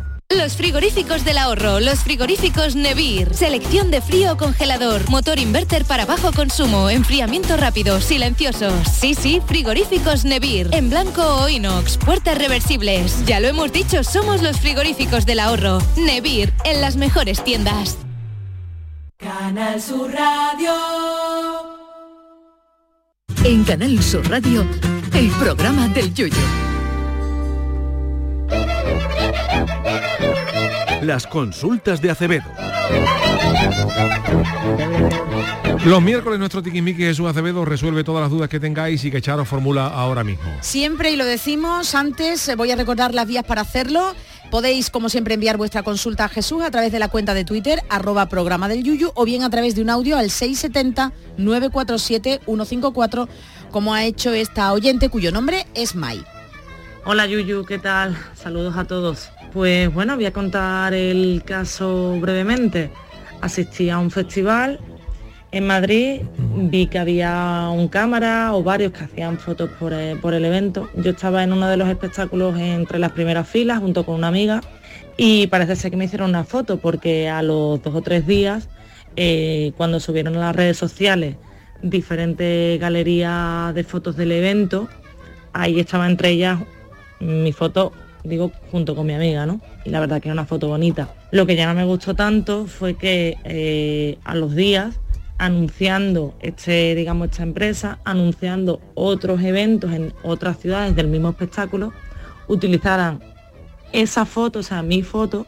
Los frigoríficos del ahorro, los frigoríficos Nevir. Selección de frío o congelador, motor inverter para bajo consumo, enfriamiento rápido, silenciosos. Sí, sí, frigoríficos Nevir. En blanco o inox, puertas reversibles. Ya lo hemos dicho, somos los frigoríficos del ahorro. Nevir, en las mejores tiendas. Canal Sur Radio. En Canal Sur Radio, el programa del Yoyo. Las consultas de Acevedo. Los miércoles nuestro tiquismiqui Jesús Acevedo resuelve todas las dudas que tengáis y que Charo formula ahora mismo. Siempre, y lo decimos antes, eh, voy a recordar las vías para hacerlo. Podéis, como siempre, enviar vuestra consulta a Jesús a través de la cuenta de Twitter, arroba programa del Yuyu, o bien a través de un audio al 670-947-154, como ha hecho esta oyente cuyo nombre es Mai. Hola Yuyu, ¿qué tal? Saludos a todos. Pues bueno, voy a contar el caso brevemente. Asistí a un festival en Madrid, vi que había un cámara o varios que hacían fotos por el, evento. Yo estaba en uno de los espectáculos entre las primeras filas junto con una amiga y parece ser que me hicieron una foto porque a los dos o tres días, eh, cuando subieron a las redes sociales diferentes galerías de fotos del evento, ahí estaba entre ellas mi foto, digo, junto con mi amiga, ¿no? Y la verdad que era una foto bonita. Lo que ya no me gustó tanto fue que eh, a los días, anunciando este, digamos, esta empresa, anunciando otros eventos en otras ciudades del mismo espectáculo, utilizaran esa foto, o sea, mi foto,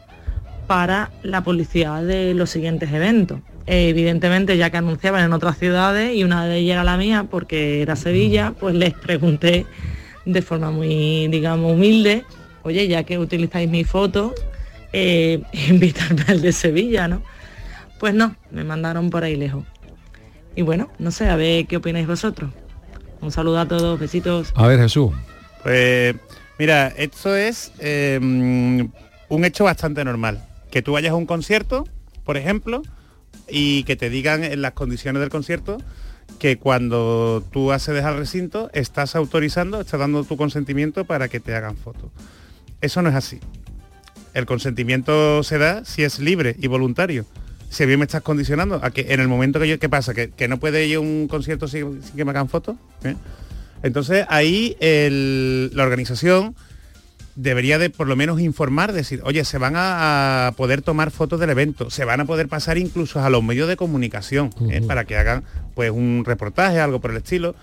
para la publicidad de los siguientes eventos. Eh, evidentemente, ya que anunciaban en otras ciudades y una de ellas era la mía, porque era Sevilla, pues les pregunté de forma muy, digamos, humilde, oye, ya que utilizáis mi foto, eh, invitarme al de Sevilla, ¿no? Pues no, me mandaron por ahí lejos. Y bueno, no sé, a ver qué opináis vosotros. Un saludo a todos, besitos. A ver, Jesús. Pues mira, esto es eh, un hecho bastante normal. Que tú vayas a un concierto, por ejemplo, y que te digan en las condiciones del concierto que cuando tú accedes al recinto estás autorizando, estás dando tu consentimiento para que te hagan fotos. Eso no es así. El consentimiento se da si es libre y voluntario. Si a mí me estás condicionando a que en el momento que yo, ¿qué pasa? ¿Que, que no puede ir a un concierto sin, sin que me hagan fotos? ¿Eh? Entonces ahí el- la organización debería de por lo menos informar, decir, oye, se van a, a poder tomar fotos del evento, se van a poder pasar incluso a los medios de comunicación ¿eh? para que hagan pues un reportaje, algo por el estilo.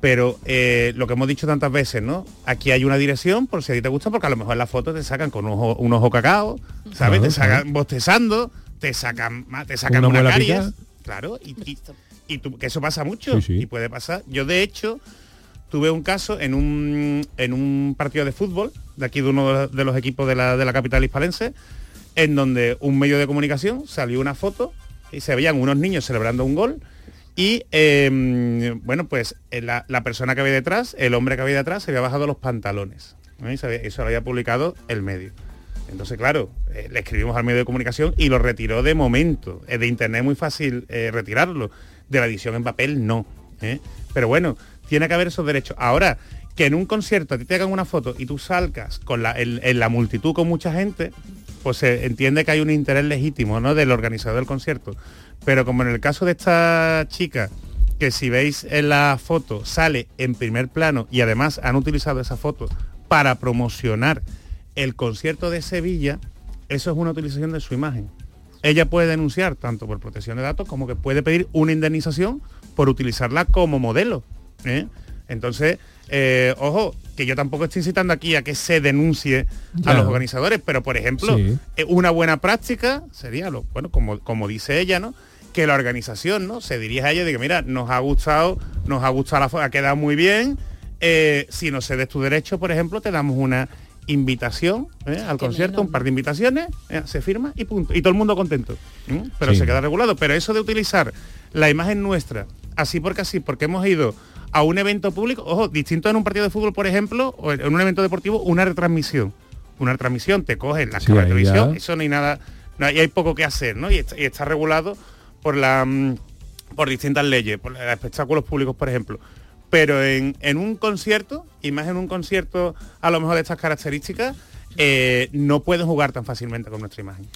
Pero eh, lo que hemos dicho tantas veces, ¿no? Aquí hay una dirección, por si a ti te gusta, porque a lo mejor las fotos te sacan con un ojo, un ojo cacao, ¿sabes? Claro, te sacan claro. bostezando, te sacan, te sacan Una una, caries, claro, y, y- y tú- que eso pasa mucho Sí, sí. y puede pasar. Yo de hecho tuve un caso en un, en un partido de fútbol de aquí de uno de los- de los equipos de la, de la capital hispalense, en donde un medio de comunicación salió una foto y se veían unos niños celebrando un gol y eh, bueno, pues eh, la, persona que había detrás, el hombre que había detrás, se había bajado los pantalones. ¿no? Y se eso lo había publicado el medio. Entonces, claro, eh, le escribimos al medio de comunicación y lo retiró de momento. Eh, de internet es muy fácil eh, retirarlo. De la edición en papel no. ¿eh? Pero bueno, tiene que haber esos derechos. Ahora, que en un concierto a ti te hagan una foto y tú salgas con en la multitud con mucha gente, pues se entiende que hay un interés legítimo ¿no? del organizador del concierto. Pero como en el caso de esta chica, que si veis en la foto sale en primer plano y además han utilizado esa foto para promocionar el concierto de Sevilla, eso es una utilización de su imagen. Ella puede denunciar tanto por protección de datos como que puede pedir una indemnización por utilizarla como modelo. ¿eh? Entonces, eh, ojo, que yo tampoco estoy incitando aquí a que se denuncie a los organizadores, pero por ejemplo, Sí. eh, una buena práctica sería, lo, bueno, como, como dice ella, ¿no? Que la organización, ¿no? Se dirija a ella y diga, mira, nos ha gustado, nos ha gustado la ha quedado muy bien. eh, si no cedes tu derecho, por ejemplo, te damos una invitación ¿eh? al concierto, un par de invitaciones, ¿eh? se firma y punto. Y todo el mundo contento. ¿eh? Pero Sí. se queda regulado. Pero eso de utilizar la imagen nuestra, así porque así, porque hemos ido a un evento público, ojo, distinto en un partido de fútbol, por ejemplo, o en un evento deportivo, una retransmisión. Una retransmisión, te cogen la Sí, de televisión, eso no hay nada, no hay, hay poco que hacer, ¿no? Y está, y está regulado por la mm, por distintas leyes, por los espectáculos públicos, por ejemplo. Pero en, en un concierto, y más en un concierto a lo mejor de estas características, eh, no pueden jugar tan fácilmente con nuestra imagen.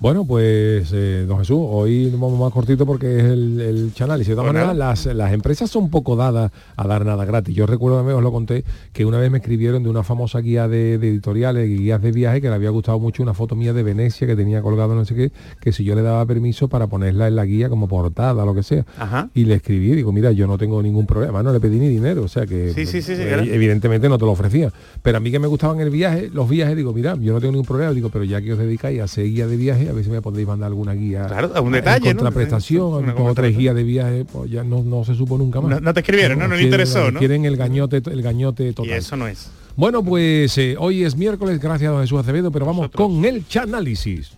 Bueno, pues, eh, don Jesús, hoy vamos más cortito porque es el, el análisis. De todas maneras, las, las empresas son poco dadas a dar nada gratis. Yo recuerdo, os lo conté, que una vez me escribieron de una famosa guía de, de editoriales, guías de viaje, que le había gustado mucho una foto mía de Venecia que tenía colgado no sé qué, que si yo le daba permiso para ponerla en la guía como portada, lo que sea. Ajá. Y le escribí, digo, mira, yo no tengo ningún problema, no le pedí ni dinero, o sea que Sí, sí, sí, sí, eh, evidentemente no te lo ofrecía. Pero a mí que me gustaban el viaje, los viajes, digo, mira, yo no tengo ningún problema, digo, pero ya que os dedicáis a hacer guía de viaje, a ver si me podéis mandar alguna guía. Claro, en detalle, ¿no? Contraprestación, dos o tres guías de viaje, pues ya no, no se supo nunca más. No- no te escribieron, ¿no? No le interesó, ¿no? Quieren el gañote, el gañote total. Y eso no es. Bueno, pues eh, hoy es miércoles, gracias a don Jesús Acevedo, pero vamos con el chanálisis.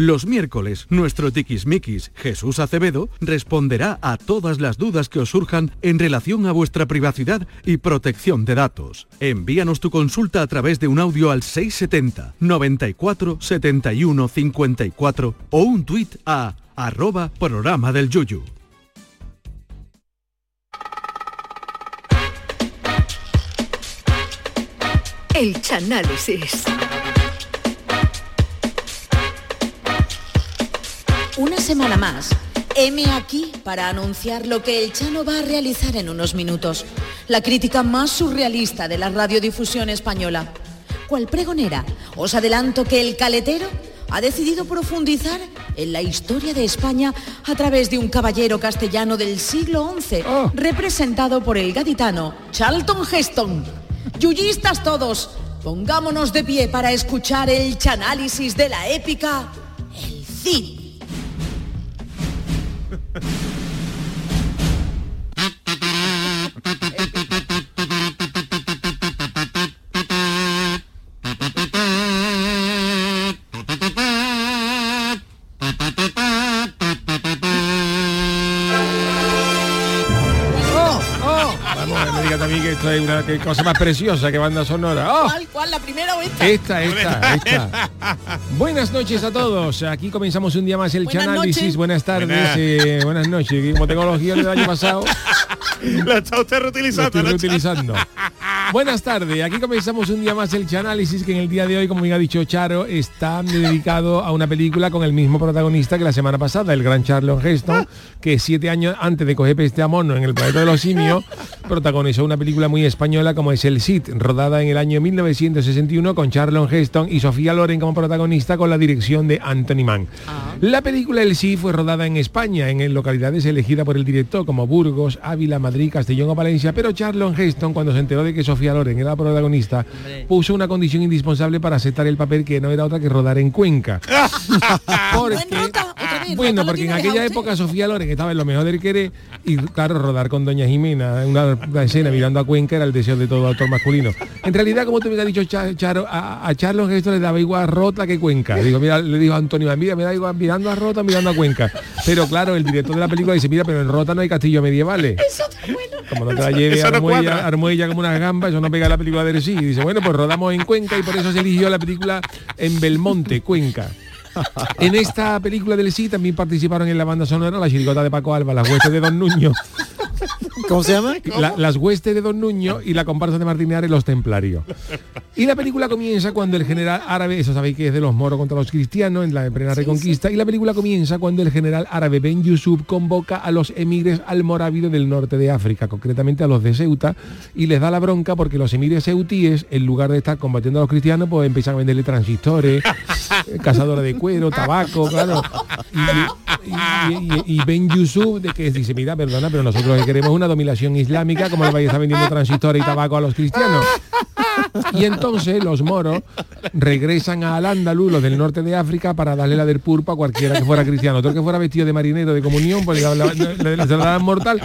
Los miércoles, nuestro tiquismiquis Jesús Acevedo responderá a todas las dudas que os surjan en relación a vuestra privacidad y protección de datos. Envíanos tu consulta a través de un audio al 670 94 71 54 o un tuit a arroba programa del yuyu. El Chanálisis. Una semana más, heme aquí para anunciar lo que el Chano va a realizar en unos minutos. La crítica más surrealista de la radiodifusión española. Cual pregonera, os adelanto que el caletero ha decidido profundizar en la historia de España a través de un caballero castellano del siglo XI, representado por el gaditano Charlton Heston. Yuyistas todos, pongámonos de pie para escuchar el chanálisis de la épica El Cid. Ha ha ha. Es una que cosa más preciosa que banda sonora. ¡Oh! ¿Cuál, cuál, la primera o esta? Esta, esta, esta. Buenas noches a todos. Aquí comenzamos un día más el Buenas Chanálisis. noches. Buenas tardes. Buenas. eh, buenas noches. Como tecnología del año pasado, Lo está usted lo reutilizando. estoy reutilizando. Buenas tardes. Aquí comenzamos un día más el Chanálisis que en el día de hoy, como bien ha dicho Charo, está dedicado a una película con el mismo protagonista que la semana pasada, el gran Charlon Heston, que siete años antes de coger peste a mono en el planeta de los simios, protagonizó una película muy española como es El Cid, rodada en el año 1961 con Charlon Heston y Sofía Loren como protagonista con la dirección de Anthony Mann. La película El Cid fue rodada en España, en localidades elegidas por el director como Burgos, Ávila, Madrid, Castellón o Valencia, pero Charlon Heston, cuando se enteró de que Sofía Loren era la protagonista, puso una condición indispensable para aceptar el papel que no era otra que rodar en Cuenca. Porque- bueno, porque en aquella época Sofía Loren estaba en lo mejor del querer y claro, rodar con Doña Jimena, una, una escena mirando a Cuenca era el deseo de todo autor masculino. En realidad, como tú me has dicho, Charo, a, a esto le daba igual Rota que Cuenca. Digo, mira, le dijo a Antonio, mira, me da igual mirando a Rota, mirando a Cuenca. Pero claro, el director de la película dice, mira, pero en Rota no hay castillo medievales. Como no te la lleve a Armuella. Armuella como una gamba, eso no pega la película de sí. Y dice, bueno, pues rodamos en Cuenca y por eso se eligió la película en Belmonte, Cuenca. En esta película del sí también participaron en la banda sonora la chirigota de Paco Alba, las huestes de Don Nuño. ¿Cómo se llama? La- las huestes de Don Nuño y la comparsa de Martínez Ares, Los Templarios. Y la película comienza cuando el general árabe, eso sabéis que es de los moros contra los cristianos en la plena reconquista, y la película comienza cuando el general árabe Ben Yusuf convoca a los emires almorávides del norte de África, concretamente a los de Ceuta, y les da la bronca porque los emires ceutíes, en lugar de estar combatiendo a los cristianos, pues empiezan a venderle transistores, eh, cazadores de cuero, tabaco, claro. Y, y- y- y Ben Yusuf de que dice, mira, perdona, pero nosotros queremos una dominación islámica, como le vais a estar vendiendo transistores y tabaco a los cristianos. Y entonces los moros regresan a Al-Ándalus, los del norte de África, para darle la del purpo a cualquiera que fuera cristiano. El que fuera vestido de marinero de comunión, pues le, daban mortal.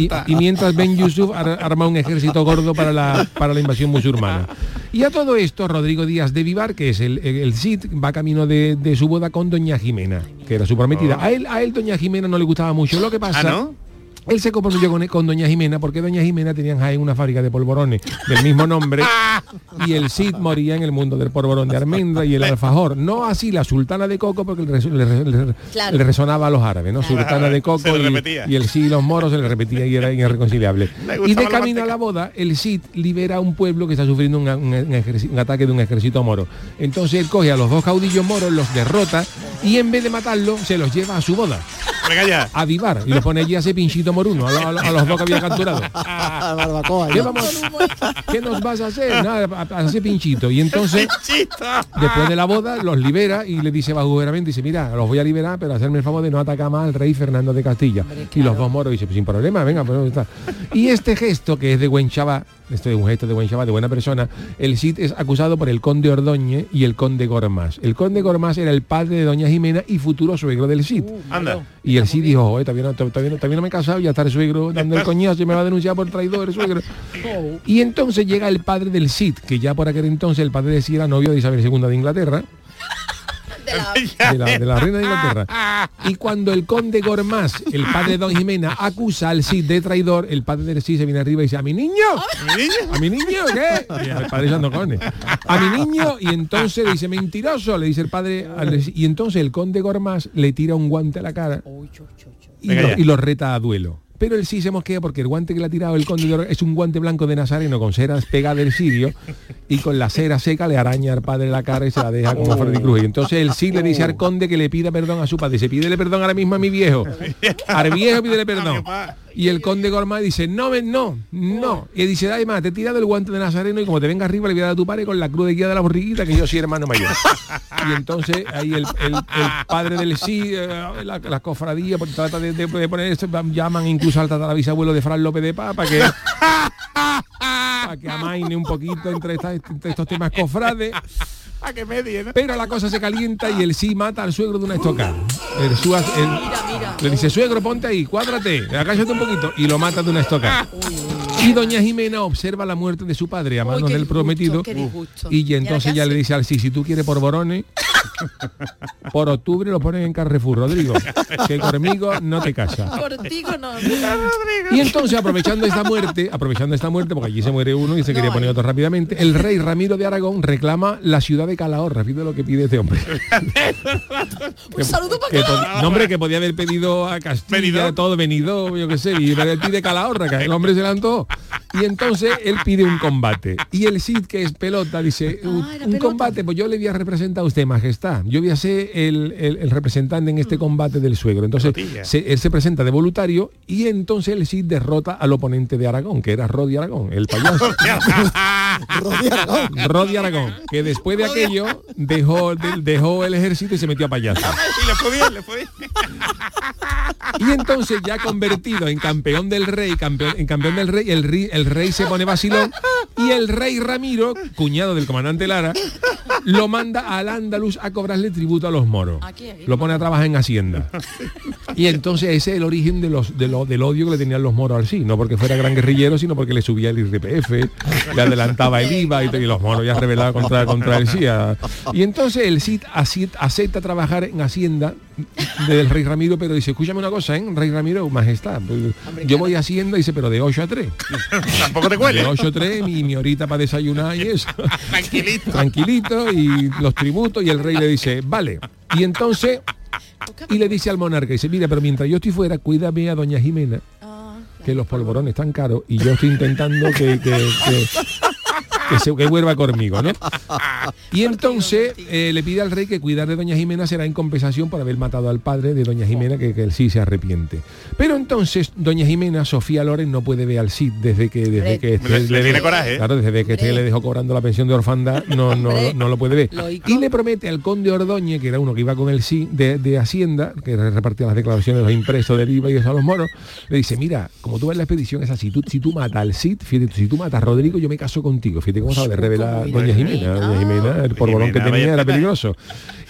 Y, y mientras Ben Yusuf ar- arma un ejército gordo para la, para la invasión musulmana. Y a todo esto, Rodrigo Díaz de Vivar, que es el, el, el Cid, va camino de, de su boda con Doña Jimena, que era su prometida. A él, a él Doña Jimena no le gustaba mucho. Lo que pasa... ¿Ah, no? Él se comprometió con, con Doña Jimena porque Doña Jimena tenía en Jaén una fábrica de polvorones del mismo nombre y el Cid moría en el mundo del polvorón de almendra y el alfajor. No así la sultana de coco porque le, res- le res- le- Claro. le resonaba a los árabes, ¿no? Sultana de coco Se le y, repetía. y el Cid y los moros se le repetía y era irreconciliable. Le Y de camino a la boda, el Cid libera a un pueblo que está sufriendo un, un ejerci- un ataque de un ejército moro. Entonces él coge a los dos caudillos moros, los derrota y en vez de matarlos se los lleva a su boda. A vivar y lo pone allí a ese pinchito moruno, a, lo- a lo- a los dos que había capturado. barbacoa. ¿Qué, vamos- ¿Qué nos vas a hacer? Nada, a, a ese pinchito. Y entonces, después de la boda, los libera y le dice bajo juramento, dice, mira, los voy a liberar, pero hacerme el favor de no atacar más al rey Fernando de Castilla. Y los dos moros dicen, pues sin problema, venga, pues está. Y este gesto, que es de buen chaval, esto es un gesto de buen chaval, de buena persona, el Cid es acusado por el conde Ordóñez y el conde Gormaz. El conde Gormaz era el padre de doña Jimena y futuro suegro del Cid. Anda. Y el sí dijo, "Oye, todavía, no, todavía, no- todavía no me he casado, ya está el suegro dando el coñazo y me va a denunciar por traidor el suegro. Y entonces llega el padre del Cid, que ya por aquel entonces el padre de Cid era novio de Isabel II de Inglaterra. De la, de la reina de Inglaterra. Y cuando el conde Gormaz, el padre de Don Jimena, acusa al Cid de traidor, el padre del Cid se viene arriba y dice, ¿a mi niño? ¿A mi niño qué? El padre echando cojones. A mi niño, y entonces le dice, mentiroso, le dice el padre, al- y entonces el conde Gormaz le tira un guante a la cara y Venga lo, y reta a duelo. Pero el sí se mosquea porque el guante que le ha tirado el conde de es un guante blanco de Nazareno con ceras pegadas del sirio y con la cera seca le araña al padre la cara y se la deja como Freddy Cruz. Y entonces el sí le dice al conde que le pida perdón a su padre. Dice, pídele perdón ahora mismo a mi viejo. Al viejo pídele perdón. Y el conde Gormaz dice, no, ven, no, no. Y dice, además, te he tirado el guante de Nazareno y como te venga arriba le voy a dar a tu padre con la cruz de guía de la borriguita que yo soy hermano mayor. Y entonces ahí el, el- el padre del sí, eh, la, la cofradía, pues, trata de, de- de poner esto, llaman incluso al tatarabisabuelo de Fran López de Paz para que para que amaine un poquito entre, estos temas cofrades. A que medie, ¿no? Pero la cosa se calienta y el sí mata al suegro de una estocada. El sua- el- le dice, suegro, ponte ahí, cuádrate, agáchate un poquito. Y lo mata de una estocada. Y doña Jimena observa la muerte de su padre a manos del prometido. disgusto. Y entonces ya le dice al sí, si tú quieres por borones, por octubre lo ponen en Carrefour, Rodrigo. Que conmigo no te casas. Contigo no. Y entonces, aprovechando esta muerte, aprovechando esta muerte, porque allí se muere uno y se quería poner otro rápidamente, el rey Ramiro de Aragón reclama la ciudad de Calahorra, fíjate lo que pide este hombre. Un saludo para Que Calahorra. nombre que podía haber pedido a Castilla, todo venido, yo qué sé, y él pide Calahorra, que el hombre se levantó. Y entonces él pide un combate. Y el Cid, que es pelota, dice, un, un combate, pues yo le voy a representar a usted, majestad. Yo voy a ser el, el- el representante en este combate del suegro. Entonces, se- él se presenta de voluntario y entonces el Cid derrota al oponente de Aragón, que era Rodi Aragón, el payaso. Rodi Aragón, que después de aquello dejó, de- dejó el ejército y se metió a payaso. Y le fue bien, le fue bien. Y entonces ya convertido en campeón del rey, campeón, en campeón del rey, el rey, el rey se pone vacilón y el rey Ramiro, cuñado del comandante Lara, lo manda al Andaluz a cobrarle tributo a los moros. Lo pone a trabajar en Hacienda. Y entonces ese es el origen de los, de lo- del odio que le tenían los moros al sí, no porque fuera gran guerrillero, sino porque le subía el IRPF, le adelantaba el IVA y, y los moros ya rebelaban contra, contra el sí. a- Y entonces el Cid acepta trabajar en Hacienda del rey Ramiro, pero dice, escúchame una cosa, ¿eh? Rey Ramiro, majestad, pues, yo voy a Hacienda, dice, pero de 8 a 3. Tampoco te cuele. De 8 a 3, mi, mi horita para desayunar y eso. Tranquilito. Tranquilito, y los tributos, y el rey le dice, vale. Y entonces, y le dice al monarca, dice, mira, pero mientras yo estoy fuera, cuídame a doña Jimena, que los polvorones están caros, y yo estoy intentando que, que- que- que se que vuelva conmigo, ¿no? Y entonces eh, le pide al rey que cuidar de doña Jimena será en compensación por haber matado al padre de doña Jimena, que, que él sí se arrepiente. Pero entonces doña Jimena, Sofía Loren, no puede ver al Cid desde que desde que Le- le tiene coraje, ¿eh? Claro, desde que este le dejó cobrando la pensión de orfandad, no, no, no lo puede ver. Y le promete al conde Ordóñez, que era uno que iba con el sí de, de Hacienda, que repartía las declaraciones, los impresos del IVA y eso a los moros, le dice, mira, como tú ves la expedición es así, tú, si tú matas al Cid, fíjate, si tú matas a Rodrigo, yo me caso contigo. Fíjate cómo sabe de revelar doña Jimena. Doña Jimena, el porbolón que tenía era peligroso.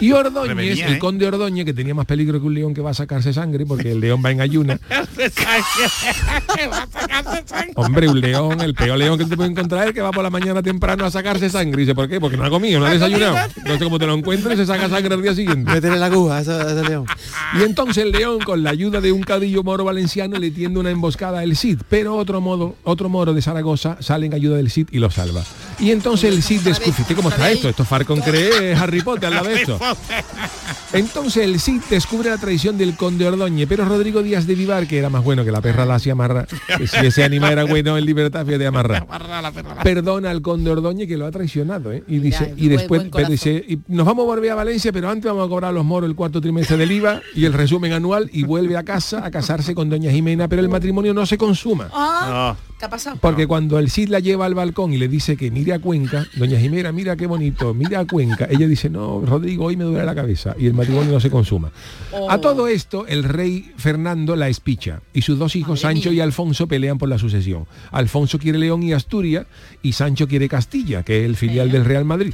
Y Ordóñez, el ¿eh? conde Ordóñez, que tenía más peligro que un león que va a sacarse sangre, porque el león va en ayuna. Hombre, un león, el peor león que te puede encontrar es el que va por la mañana temprano a sacarse sangre. Y dice, ¿por qué? Porque no ha comido, no ha desayunado. No sé cómo te lo encuentres, se saca sangre al día siguiente. Meterle la aguja a ese, león. Y entonces el león, con la ayuda de un caudillo moro valenciano, le tiende una emboscada al Cid. Pero otro modo, otro moro de Zaragoza sale en ayuda del Cid y lo salva. Y entonces el Cid descubre, fíjate cómo está esto, esto Farcon cree Harry Potter al lado de esto. Entonces el Cid descubre la traición del conde Ordóñez, pero Rodrigo Díaz de Vivar, que era más bueno que la perra la hacía amarra, que si ese animal era bueno en libertad, fíjate amarra. Perdona al conde Ordóñez que lo ha traicionado, ¿eh? Y dice, y después pero dice, y nos vamos a volver a Valencia, pero antes vamos a cobrar a los moros el cuarto trimestre del IVA y el resumen anual y vuelve a casa a casarse con doña Jimena, pero el matrimonio no se consuma. Ah, ¿Qué ha pasado? Porque cuando el Cid la lleva al balcón y le dice que mire a Cuenca, doña Jimena, mira qué bonito, mira a Cuenca, ella dice, no, Rodrigo, hoy me duele la cabeza y el matrimonio no se consuma. A todo esto, el rey Fernando la espicha y sus dos hijos, Sancho y Alfonso, pelean por la sucesión. Alfonso quiere León y Asturias y Sancho quiere Castilla, que es el filial del Real Madrid.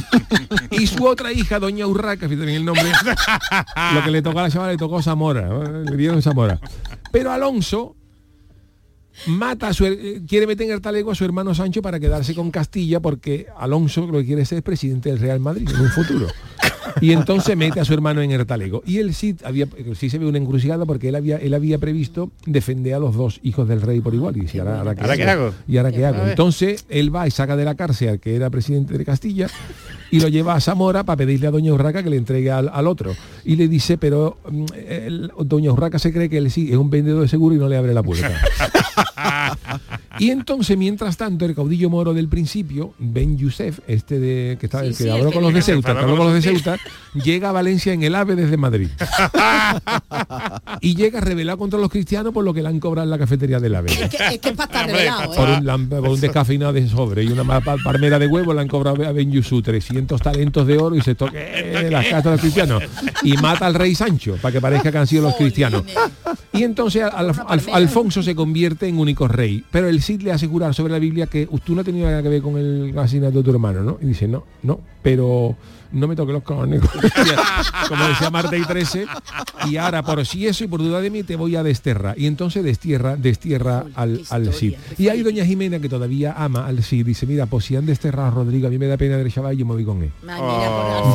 y su otra hija, doña Urraca, fíjate bien el nombre, lo que le tocó a la chavala le tocó Zamora, le dieron Zamora. Pero Alonso mata a su, eh, quiere meter en el talego a su hermano Sancho para quedarse con Castilla porque Alonso lo que quiere ser es presidente del Real Madrid en un futuro. Y entonces mete a su hermano en Ertalego. Y el Cid había, el Cid se ve una encrucijada porque él había, él había previsto defender a los dos hijos del rey por igual. Y dice, ¿ahora, ahora qué ¿Ahora qué hago? ¿Y ahora qué hago? Entonces él va y saca de la cárcel al que era presidente de Castilla y lo lleva a Zamora para pedirle a Doña Urraca que le entregue al, al otro. Y le dice, pero mm, el- Doña Urraca se cree que él sí es un vendedor de seguro y no le abre la puerta. Y entonces, mientras tanto, el caudillo moro del principio, Ben Youssef, este de que está el que sí, habló el con que los de llega- Ceuta, habló con los de Ceuta, llega a Valencia en el AVE desde Madrid. y llega revelado contra los cristianos por lo que le han cobrado en la cafetería del AVE. Es que, es que es para estar revelado, Por ¿eh? un, por un descafeinado de sobre y una palmera de huevo le han cobrado a Ben Yusuf 300 talentos de oro y se toque las casas de los cristianos y mata al rey Sancho para que parezca que han sido los cristianos. Y entonces Al- Al- Alfonso se convierte en único rey, pero el Cid le hace jurar sobre la Biblia que tú no tenido nada que ver con el asesinato de tu hermano, ¿no? Y dice, no, no, pero no me toque los cojones, como decía Marta y 13, y ahora por si eso y por duda de mí te voy a desterrar. Y entonces destierra, destierra al, al Cid. Y hay doña Jimena que todavía ama al Cid, dice, mira, pues si han desterrado a Rodrigo, a mí me da pena del chaval, yo me voy con él.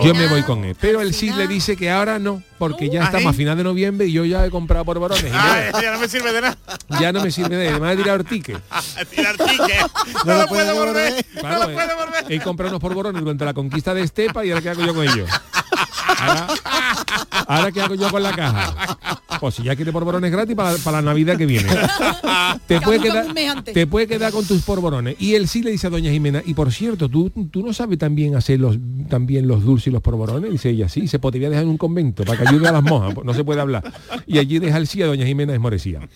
Yo me voy con él. Pero el Cid le dice que ahora no, porque ya estamos a final de noviembre y yo ya he comprado por varones. Ah, ya no me sirve de nada. Ya no me sirve de nada, me ha tirado el ticket. Tirar ticket. No, lo puedo volver. Claro, no lo puedo volver. he comprado unos porborones durante la conquista de Estepa y ahora qué hago yo con ellos. Ahora, ahora qué hago yo con la caja. Pues si ya quiere porborones gratis para, para la Navidad que viene. Te puede, quedar, te puede quedar con tus porborones. Y él sí le dice a doña Jimena, y por cierto, ¿tú, tú no sabes también hacer los, también los dulces y los porborones? Dice ella, sí, se podría dejar en un convento para que ayude a las monjas, pues no se puede hablar. Y allí deja el sí a doña Jimena desmorecía.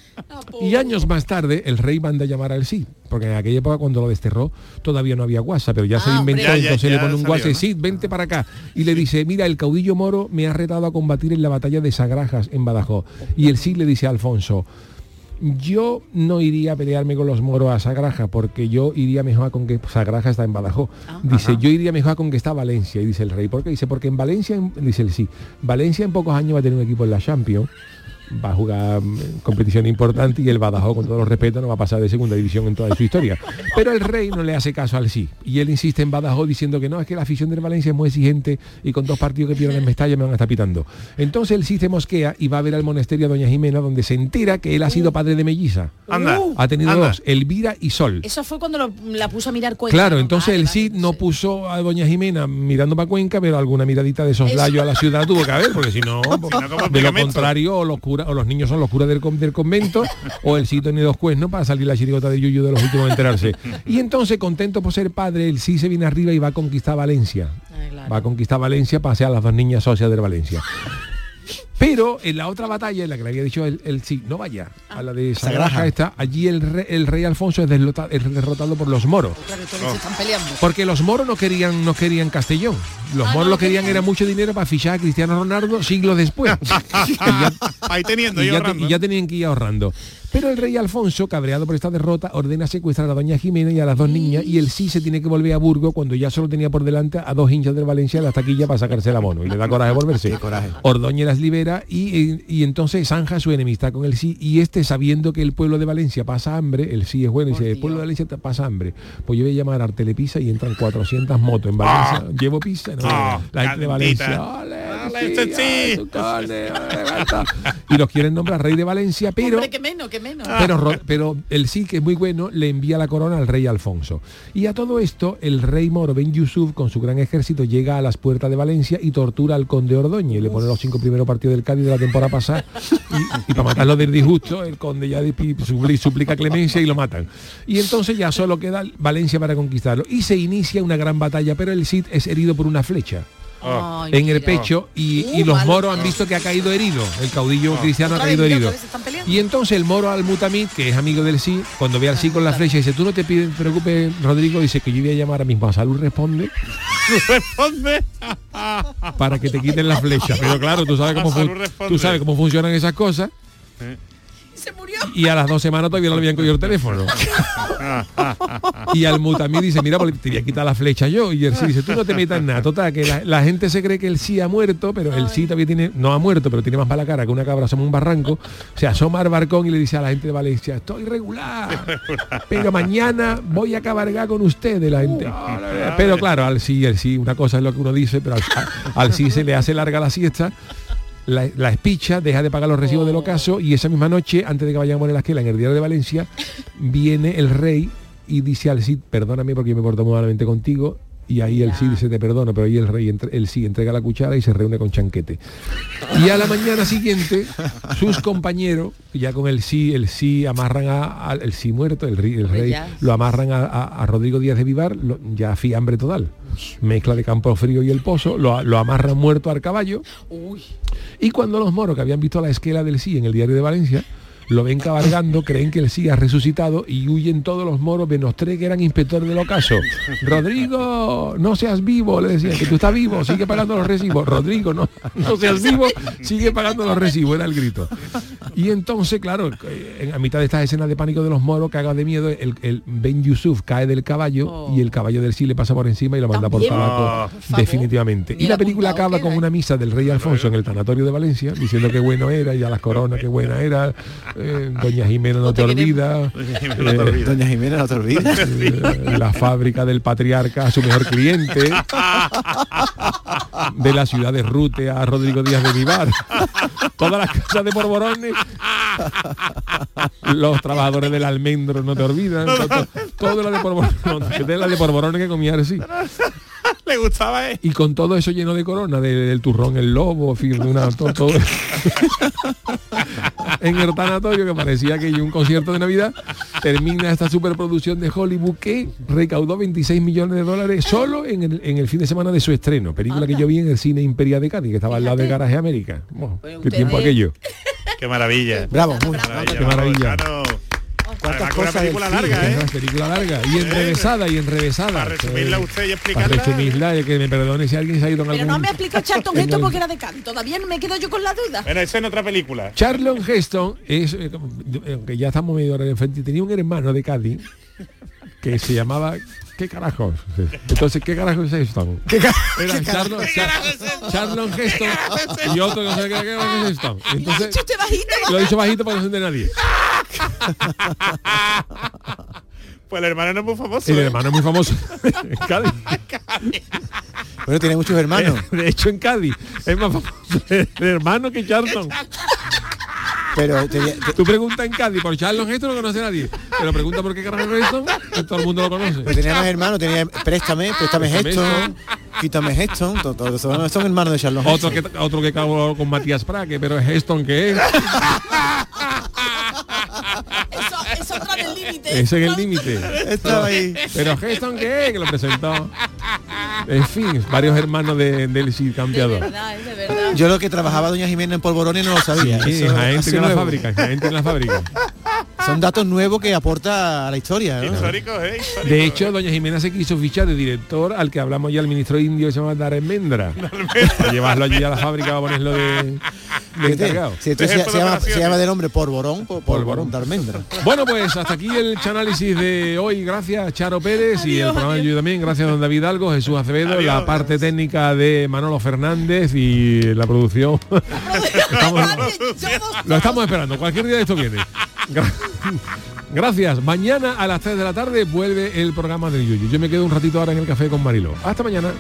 Y años más tarde, el rey manda a llamar al sí, porque en aquella época cuando lo desterró todavía no había WhatsApp, pero ya se Ah, inventó. Ya, ya, entonces le pone un WhatsApp, ¿no? sí, vente para acá. Y le dice, mira, el caudillo moro me ha retado a combatir en la batalla de Sagrajas en Badajoz. Y el sí le dice a Alfonso, yo no iría a pelearme con los moros a Sagraja porque yo iría mejor a con que Sagraja está en Badajoz. Dice, yo iría mejor a con que está Valencia. Y dice el rey, ¿por qué? Dice, porque en Valencia, en- dice el sí, Valencia en pocos años va a tener un equipo en la Champions va a jugar mm, competición importante y el Badajoz, con todo los respeto, no va a pasar de segunda división en toda su historia. Pero el rey no le hace caso al sí. Y él insiste en Badajoz diciendo que no, es que la afición del Valencia es muy exigente y con dos partidos que pierden en Mestalla me van a estar pitando. Entonces el sí se mosquea y va a ver al monasterio a Doña Jimena, donde se entera que él ha sido padre de melliza. Anda, Ha tenido anda. dos, Elvira y Sol. Eso fue cuando lo- la puso a mirar Cuenca. Claro, ¿no? entonces Vale, el vale. Cid no puso a Doña Jimena mirando para Cuenca, pero alguna miradita de soslayo a la ciudad tuvo que haber, porque si no, como de lo contrario, los curas o los niños son los curas del, con- del convento, o el sí tiene dos cuernos para salir la chirigota de Yuyu de los últimos a enterarse. Y entonces, contento por ser padre, el sí se viene arriba y va a conquistar Valencia. Va a conquistar Valencia para hacer a las dos niñas socias de Valencia. Pero en la otra batalla, en la que le había dicho el, el sí, no vaya, a la de Sagraja Sagraja. esta, allí el, re- el rey Alfonso es, deslota- es derrotado por los moros. Claro, entonces se están peleando. Porque los moros no querían, no querían Castellón. Los moros lo querían era mucho dinero para fichar a Cristiano Ronaldo siglos después. Y ya- Ahí teniendo y ya, y ya tenían que ir ahorrando. Pero el rey Alfonso, cabreado por esta derrota, ordena secuestrar a doña Jimena y a las dos niñas y el sí se tiene que volver a Burgos cuando ya solo tenía por delante a dos hinchas del Valencia en la taquilla para sacarse la mono. Y le da coraje volverse. Ordoña las libera y, y entonces zanja su enemistad con el sí y este sabiendo que el pueblo de Valencia pasa hambre, el sí es bueno y dice, el pueblo de Valencia pasa hambre, pues yo voy a llamar a Artelepisa y entran 400 motos en Valencia. Llevo pizza, no, Ah, la gente de. Valencia. "Ole, Este sí". ay, tu carne, ole, gata". y los quieren nombrar rey de Valencia, pero Hombre, que menos, que menos. pero, Ro- pero el sí, que es muy bueno, le envía la corona al rey Alfonso. Y a todo esto, el rey moro Ben Yusuf, con su gran ejército, llega a las puertas de Valencia y tortura al conde Ordóñez. Le pone los cinco primeros partidos del Cádiz de la temporada pasada. Y, y para matarlo del disgusto, el conde ya suplica clemencia y lo matan. Y entonces ya solo queda Valencia para conquistarlo. Y se inicia una gran batalla, pero el Cid es herido por una flecha Ay, en el mira. pecho y, Uh, y los malo. moros han visto que ha caído herido. El caudillo cristiano ha caído herido. Y entonces el moro al mutamid, que es amigo del sí, cuando ve al sí con la flecha, dice, tú no te pides, preocupes, Rodrigo, dice que yo voy a llamar ahora mismo a Salud Responde Responde. para que te quiten la flecha. Pero claro, tú sabes cómo, A tú sabes cómo funcionan esas cosas. Y a las dos semanas todavía no le habían cogido el teléfono. Y al mutamí dice, mira, pues te voy a quitar la flecha yo. Y el sí dice, tú no te metas en nada. Total, que la, la gente se cree que el sí ha muerto, pero el sí todavía tiene, no ha muerto, pero tiene más para la cara que una cabra asoma un barranco. Se asoma al barcón y le dice a la gente de Valencia, estoy regular, pero mañana voy a cabalgar con ustedes. La gente, "Ah, la verdad". pero claro, al sí, el sí, una cosa es lo que uno dice, pero al, al sí se le hace larga la siesta la, la espicha, deja de pagar los recibos del ocaso y esa misma noche, antes de que vayamos a poner la esquela en el diario de Valencia, viene el rey y dice al Cid, perdóname porque yo me porto muy malamente contigo. Y ahí el Cid dice, te perdono, pero ahí el rey, entre- el sí entrega la cuchara y se reúne con Chanquete. Y a la mañana siguiente, sus compañeros, ya con el sí, el sí amarran a, al- el sí muerto, el, rey- el rey, ya. lo amarran a, a- a Rodrigo Díaz de Vivar, lo- ya fiambre total. Mezcla de campo frío y el pozo, lo, lo amarran muerto al caballo. Y cuando los moros que habían visto la esquela del sí en el diario de Valencia, lo ven cabalgando, creen que el sí ha resucitado y huyen todos los moros, menos tres que eran inspectores del ocaso. Rodrigo, no seas vivo, le decían, que tú estás vivo, sigue pagando los recibos. Rodrigo, no, no seas vivo, sigue pagando los recibos, era el grito. Y entonces, claro, en- a mitad de estas escenas de pánico de los moros, cagados de miedo, el, el Ben Yusuf cae del caballo y el caballo del sí le pasa por encima y lo manda por tabaco favor. definitivamente. Y la película acaba con una misa del rey Alfonso en el tanatorio de Valencia, diciendo que bueno era, y a las coronas que buena era, eh, Doña Jimena no te olvida, eh, Doña Jimena, no te olvides. eh, la fábrica del patriarca a su mejor cliente, de la ciudad de Rute a Rodrigo Díaz de Vivar, todas las casas de Borborones, los trabajadores del almendro no te olvidan, todo, todo lo de Borborones, de la de Borborones que comía así. Le gustaba, ¿eh? Y con todo eso lleno de corona, de- del turrón, el lobo, en fin, una, todo, todo. en el tanatorio que parecía que un concierto de Navidad, termina esta superproducción de Hollywood que recaudó 26 millones de dólares solo en el, en el fin de semana de su estreno. Película que yo vi en el cine Imperial de Cádiz, que estaba al lado del Garaje América. Oh, qué tiempo aquello. Qué maravilla. Bravo, muy Qué maravilla. ¿Cuántas una cosas del película cine, larga, ¿eh? Una película larga y enrevesada y enrevesada. Para resumirla usted y Para explicarla. resumirla, y que me perdone si alguien se ha ido en Pero algún... no me ha explicado Charlton Heston porque era de Cádiz. Todavía no me quedo yo con la duda. Bueno, eso en otra película. Charlon Heston es, eh, aunque ya estamos medio hora de frente, tenía un hermano de Cádiz que se llamaba ¿Qué carajos? Entonces, ¿qué carajos es Heston? Era Charlon, Char- Charlon Heston y otro que no sé qué carajos es Heston. Entonces, Dicho usted bajito. lo he dicho bajito para no se entere nadie. Pues el hermano no es muy famoso. El ¿eh? hermano es muy famoso en Cádiz. Bueno, tiene muchos hermanos. De hecho, en Cádiz es más famoso el hermano que Charlton. Pero te- Tú preguntas en Cádiz por Charlon Heston no lo conoce nadie. Pero pregunta por qué Heston, que todo el mundo lo conoce. pero tenía más hermanos, tenía Préstame, Préstame Préstame esto. esto. quítame Heston, todo, todo eso, son hermanos de Charlotte. Otro que otro que acabó con Matías Praque, pero es Heston que es. Eso, eso otra del límite. Ese es el límite. Estaba ahí. Pero Heston que es, que lo presentó. En fin, varios hermanos de, del campeador. Verdad, es de verdad. Yo lo que trabajaba Doña Jimena en Polvorón y no lo sabía. Sí, Eso ha tiene sido la fábrica, Jaén tiene la fábrica. Son datos nuevos que aporta a la historia. ¿eh? De hecho, doña Jimena se quiso fichar de director al que hablamos ya el ministro indio se llama Daremendra. Para llevarlo allí a la fábrica para ponerlo de, de esto se, se llama, se llama de nombre Polvorón, por, Polvorón de Almendra. Bueno, pues hasta aquí el análisis de hoy. Gracias, Charo Pérez, y el programa de yo también. Gracias, don David Algo, Jesús Acevedo, la parte técnica de Manolo Fernández y la producción. Estamos- lo estamos esperando. Cualquier día de esto viene. Gra- Gracias. Mañana a las 3 de la tarde vuelve el programa del Yuyu. Yo me quedo un ratito ahora en el café con Mariló. Hasta mañana.